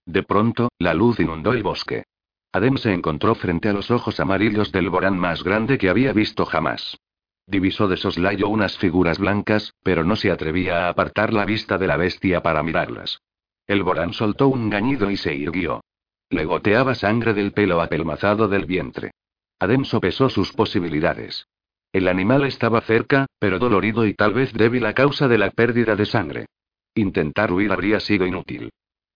De pronto, la luz inundó el bosque. Adem se encontró frente a los ojos amarillos del Borán más grande que había visto jamás. Divisó de soslayo unas figuras blancas, pero no se atrevía a apartar la vista de la bestia para mirarlas. El Borán soltó un gañido y se irguió. Le goteaba sangre del pelo apelmazado del vientre. Adem sopesó sus posibilidades. El animal estaba cerca, pero dolorido y tal vez débil a causa de la pérdida de sangre. Intentar huir habría sido inútil.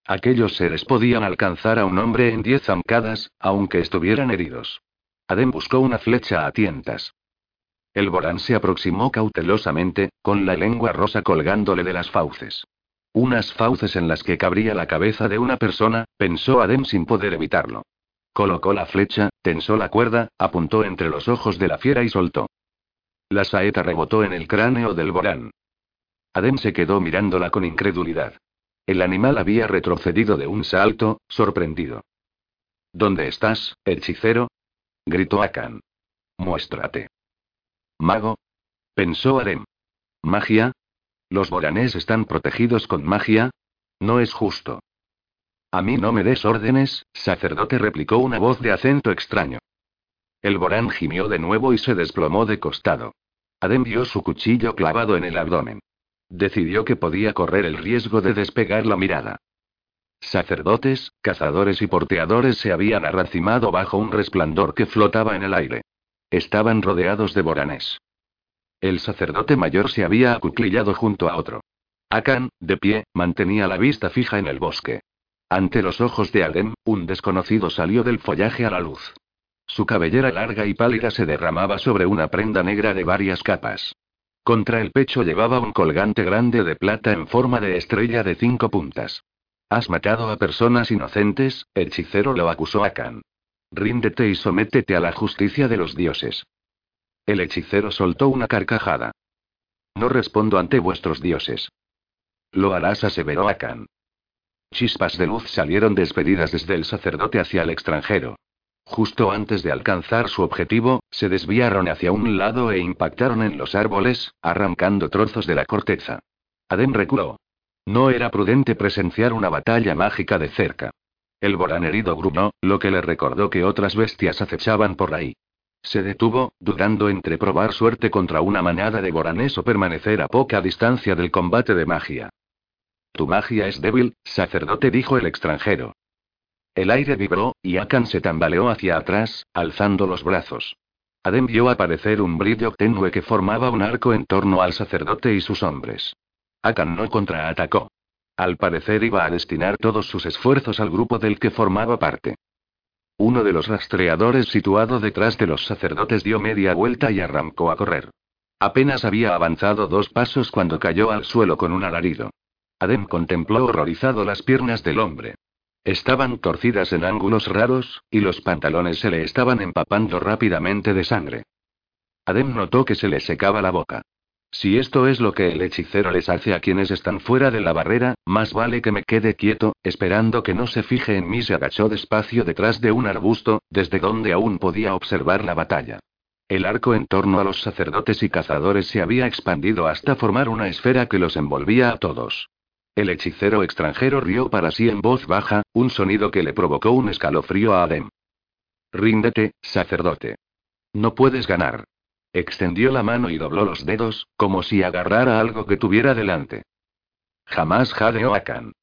Aquellos seres podían alcanzar a un hombre en diez zancadas, aunque estuvieran heridos. Adem buscó una flecha a tientas. El Borán se aproximó cautelosamente, con la lengua rosa colgándole de las fauces. Unas fauces en las que cabría la cabeza de una persona, pensó Adem sin poder evitarlo. Colocó la flecha, tensó la cuerda, apuntó entre los ojos de la fiera y soltó. La saeta rebotó en el cráneo del Borán. Adem se quedó mirándola con incredulidad. El animal había retrocedido de un salto, sorprendido. ¿Dónde estás, hechicero? gritó Akan. Muéstrate. Mago. Pensó Adem. ¿Magia? ¿Los boranés están protegidos con magia? No es justo. A mí no me des órdenes, sacerdote, replicó una voz de acento extraño. El Borán gimió de nuevo y se desplomó de costado. Adem vio su cuchillo clavado en el abdomen. Decidió que podía correr el riesgo de despegar la mirada. Sacerdotes, cazadores y porteadores se habían arracimado bajo un resplandor que flotaba en el aire. Estaban rodeados de boranes. El sacerdote mayor se había acuclillado junto a otro. Akan, de pie, mantenía la vista fija en el bosque. Ante los ojos de Adem, un desconocido salió del follaje a la luz. Su cabellera larga y pálida se derramaba sobre una prenda negra de varias capas. Contra el pecho llevaba un colgante grande de plata en forma de estrella de cinco puntas. Has matado a personas inocentes, hechicero lo acusó a Khan. Ríndete y sométete a la justicia de los dioses. El hechicero soltó una carcajada. No respondo ante vuestros dioses. Lo harás, aseveró Akan. Chispas de luz salieron despedidas desde el sacerdote hacia el extranjero. Justo antes de alcanzar su objetivo, se desviaron hacia un lado e impactaron en los árboles, arrancando trozos de la corteza. Adem reculó. No era prudente presenciar una batalla mágica de cerca. El borán herido gruñó, lo que le recordó que otras bestias acechaban por ahí. Se detuvo, dudando entre probar suerte contra una manada de boranes o permanecer a poca distancia del combate de magia. Tu magia es débil, sacerdote, dijo el extranjero. El aire vibró, y Akan se tambaleó hacia atrás, alzando los brazos. Adem vio aparecer un brillo tenue que formaba un arco en torno al sacerdote y sus hombres. Akan no contraatacó. Al parecer iba a destinar todos sus esfuerzos al grupo del que formaba parte. Uno de los rastreadores situado detrás de los sacerdotes dio media vuelta y arrancó a correr. Apenas había avanzado dos pasos cuando cayó al suelo con un alarido. Adem contempló horrorizado las piernas del hombre. Estaban torcidas en ángulos raros, y los pantalones se le estaban empapando rápidamente de sangre. Adem notó que se le secaba la boca. Si esto es lo que el hechicero les hace a quienes están fuera de la barrera, más vale que me quede quieto, esperando que no se fije en mí. Se agachó despacio detrás de un arbusto, desde donde aún podía observar la batalla. El arco en torno a los sacerdotes y cazadores se había expandido hasta formar una esfera que los envolvía a todos. El hechicero extranjero rió para sí en voz baja, un sonido que le provocó un escalofrío a Adem. Ríndete, sacerdote. No puedes ganar. Extendió la mano y dobló los dedos, como si agarrara algo que tuviera delante. Jamás jadeó Akan.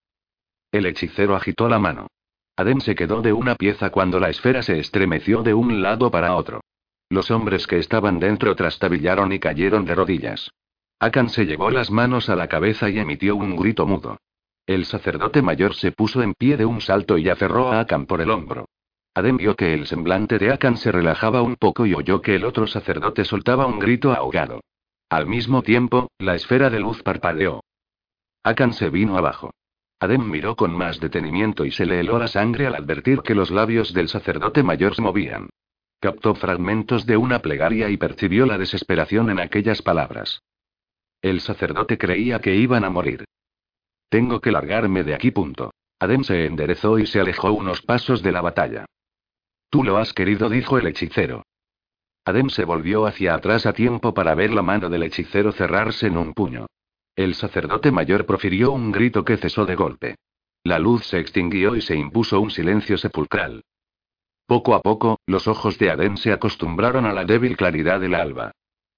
El hechicero agitó la mano. Adem se quedó de una pieza cuando la esfera se estremeció de un lado para otro. Los hombres que estaban dentro trastabillaron y cayeron de rodillas. Akan se llevó las manos a la cabeza y emitió un grito mudo. El sacerdote mayor se puso en pie de un salto y aferró a Akan por el hombro. Adem vio que el semblante de Akan se relajaba un poco y oyó que el otro sacerdote soltaba un grito ahogado. Al mismo tiempo, la esfera de luz parpadeó. Akan se vino abajo. Adem miró con más detenimiento y se le heló la sangre al advertir que los labios del sacerdote mayor se movían. Captó fragmentos de una plegaria y percibió la desesperación en aquellas palabras. El sacerdote creía que iban a morir. Tengo que largarme de aquí. Punto. Adem se enderezó y se alejó unos pasos de la batalla. Tú lo has querido, dijo el hechicero. Adem se volvió hacia atrás a tiempo para ver la mano del hechicero cerrarse en un puño. El sacerdote mayor profirió un grito que cesó de golpe. La luz se extinguió y se impuso un silencio sepulcral. Poco a poco, los ojos de Adem se acostumbraron a la débil claridad del alba.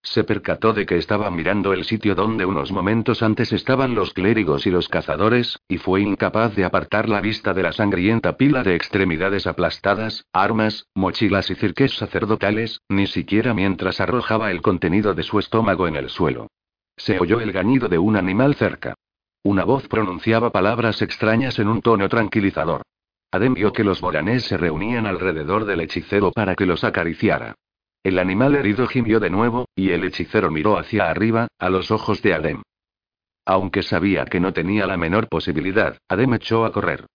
Se percató de que estaba mirando el sitio donde unos momentos antes estaban los clérigos y los cazadores, y fue incapaz de apartar la vista de la sangrienta pila de extremidades aplastadas, armas, mochilas y cirques sacerdotales, ni siquiera mientras arrojaba el contenido de su estómago en el suelo. Se oyó el gañido de un animal cerca. Una voz pronunciaba palabras extrañas en un tono tranquilizador. Adem vio que los boranés se reunían alrededor del hechicero para que los acariciara. El animal herido gimió de nuevo, y el hechicero miró hacia arriba, a los ojos de Adem. Aunque sabía que no tenía la menor posibilidad, Adem echó a correr.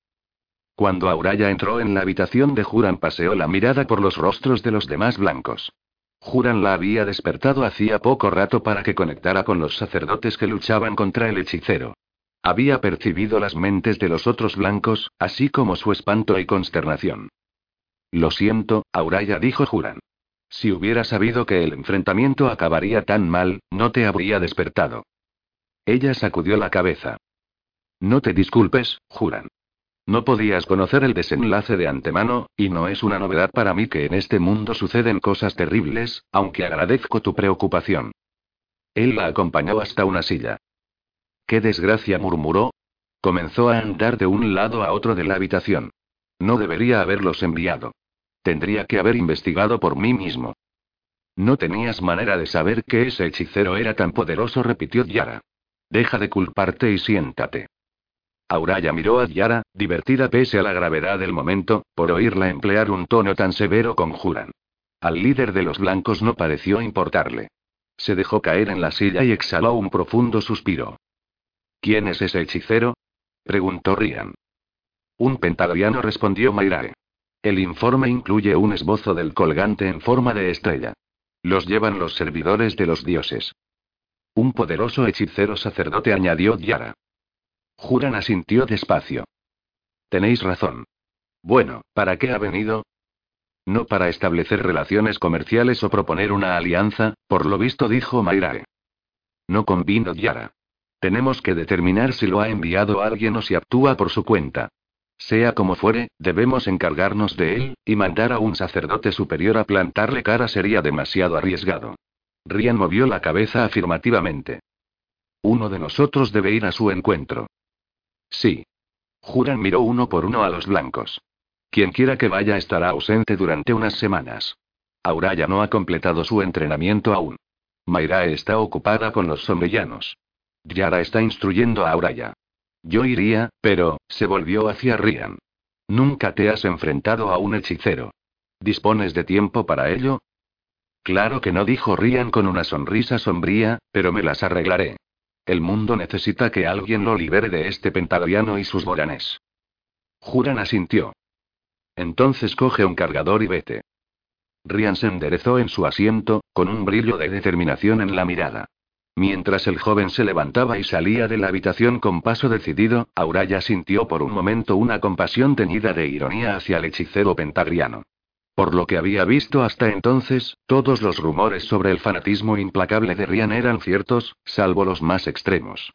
Cuando Auraya entró en la habitación de Juran paseó la mirada por los rostros de los demás blancos. Juran la había despertado hacía poco rato para que conectara con los sacerdotes que luchaban contra el hechicero. Había percibido las mentes de los otros blancos, así como su espanto y consternación. Lo siento, Auraya dijo Juran. Si hubiera sabido que el enfrentamiento acabaría tan mal, no te habría despertado. Ella sacudió la cabeza. No te disculpes, Juran. No podías conocer el desenlace de antemano, y no es una novedad para mí que en este mundo suceden cosas terribles, aunque agradezco tu preocupación. Él la acompañó hasta una silla. ¡Qué desgracia! murmuró. Comenzó a andar de un lado a otro de la habitación. No debería haberlos enviado. Tendría que haber investigado por mí mismo. No tenías manera de saber que ese hechicero era tan poderoso, repitió Yara. Deja de culparte y siéntate. Auraya miró a Yara, divertida pese a la gravedad del momento, por oírla emplear un tono tan severo con Juran. Al líder de los blancos no pareció importarle. Se dejó caer en la silla y exhaló un profundo suspiro. ¿Quién es ese hechicero? preguntó Rian. Un pentagriano respondió Mairae. El informe incluye un esbozo del colgante en forma de estrella. Los llevan los servidores de los dioses. Un poderoso hechicero sacerdote añadió Yara. Juran asintió despacio. Tenéis razón. Bueno, ¿para qué ha venido? No para establecer relaciones comerciales o proponer una alianza, por lo visto dijo Mayrae. No convino Yara. Tenemos que determinar si lo ha enviado alguien o si actúa por su cuenta. Sea como fuere, debemos encargarnos de él, y mandar a un sacerdote superior a plantarle cara sería demasiado arriesgado. Rian movió la cabeza afirmativamente. Uno de nosotros debe ir a su encuentro. Sí. Juran miró uno por uno a los blancos. Quien quiera que vaya estará ausente durante unas semanas. Auraya no ha completado su entrenamiento aún. Mayrae está ocupada con los sombrellanos. Yara está instruyendo a Auraya. Yo iría, pero, se volvió hacia Rian. Nunca te has enfrentado a un hechicero. ¿Dispones de tiempo para ello? Claro que no, dijo Rian con una sonrisa sombría, pero me las arreglaré. El mundo necesita que alguien lo libere de este pentagriano y sus boranes. Juran asintió. Entonces coge un cargador y vete. Rian se enderezó en su asiento, con un brillo de determinación en la mirada. Mientras el joven se levantaba y salía de la habitación con paso decidido, Auraya sintió por un momento una compasión teñida de ironía hacia el hechicero pentagriano. Por lo que había visto hasta entonces, todos los rumores sobre el fanatismo implacable de Rian eran ciertos, salvo los más extremos.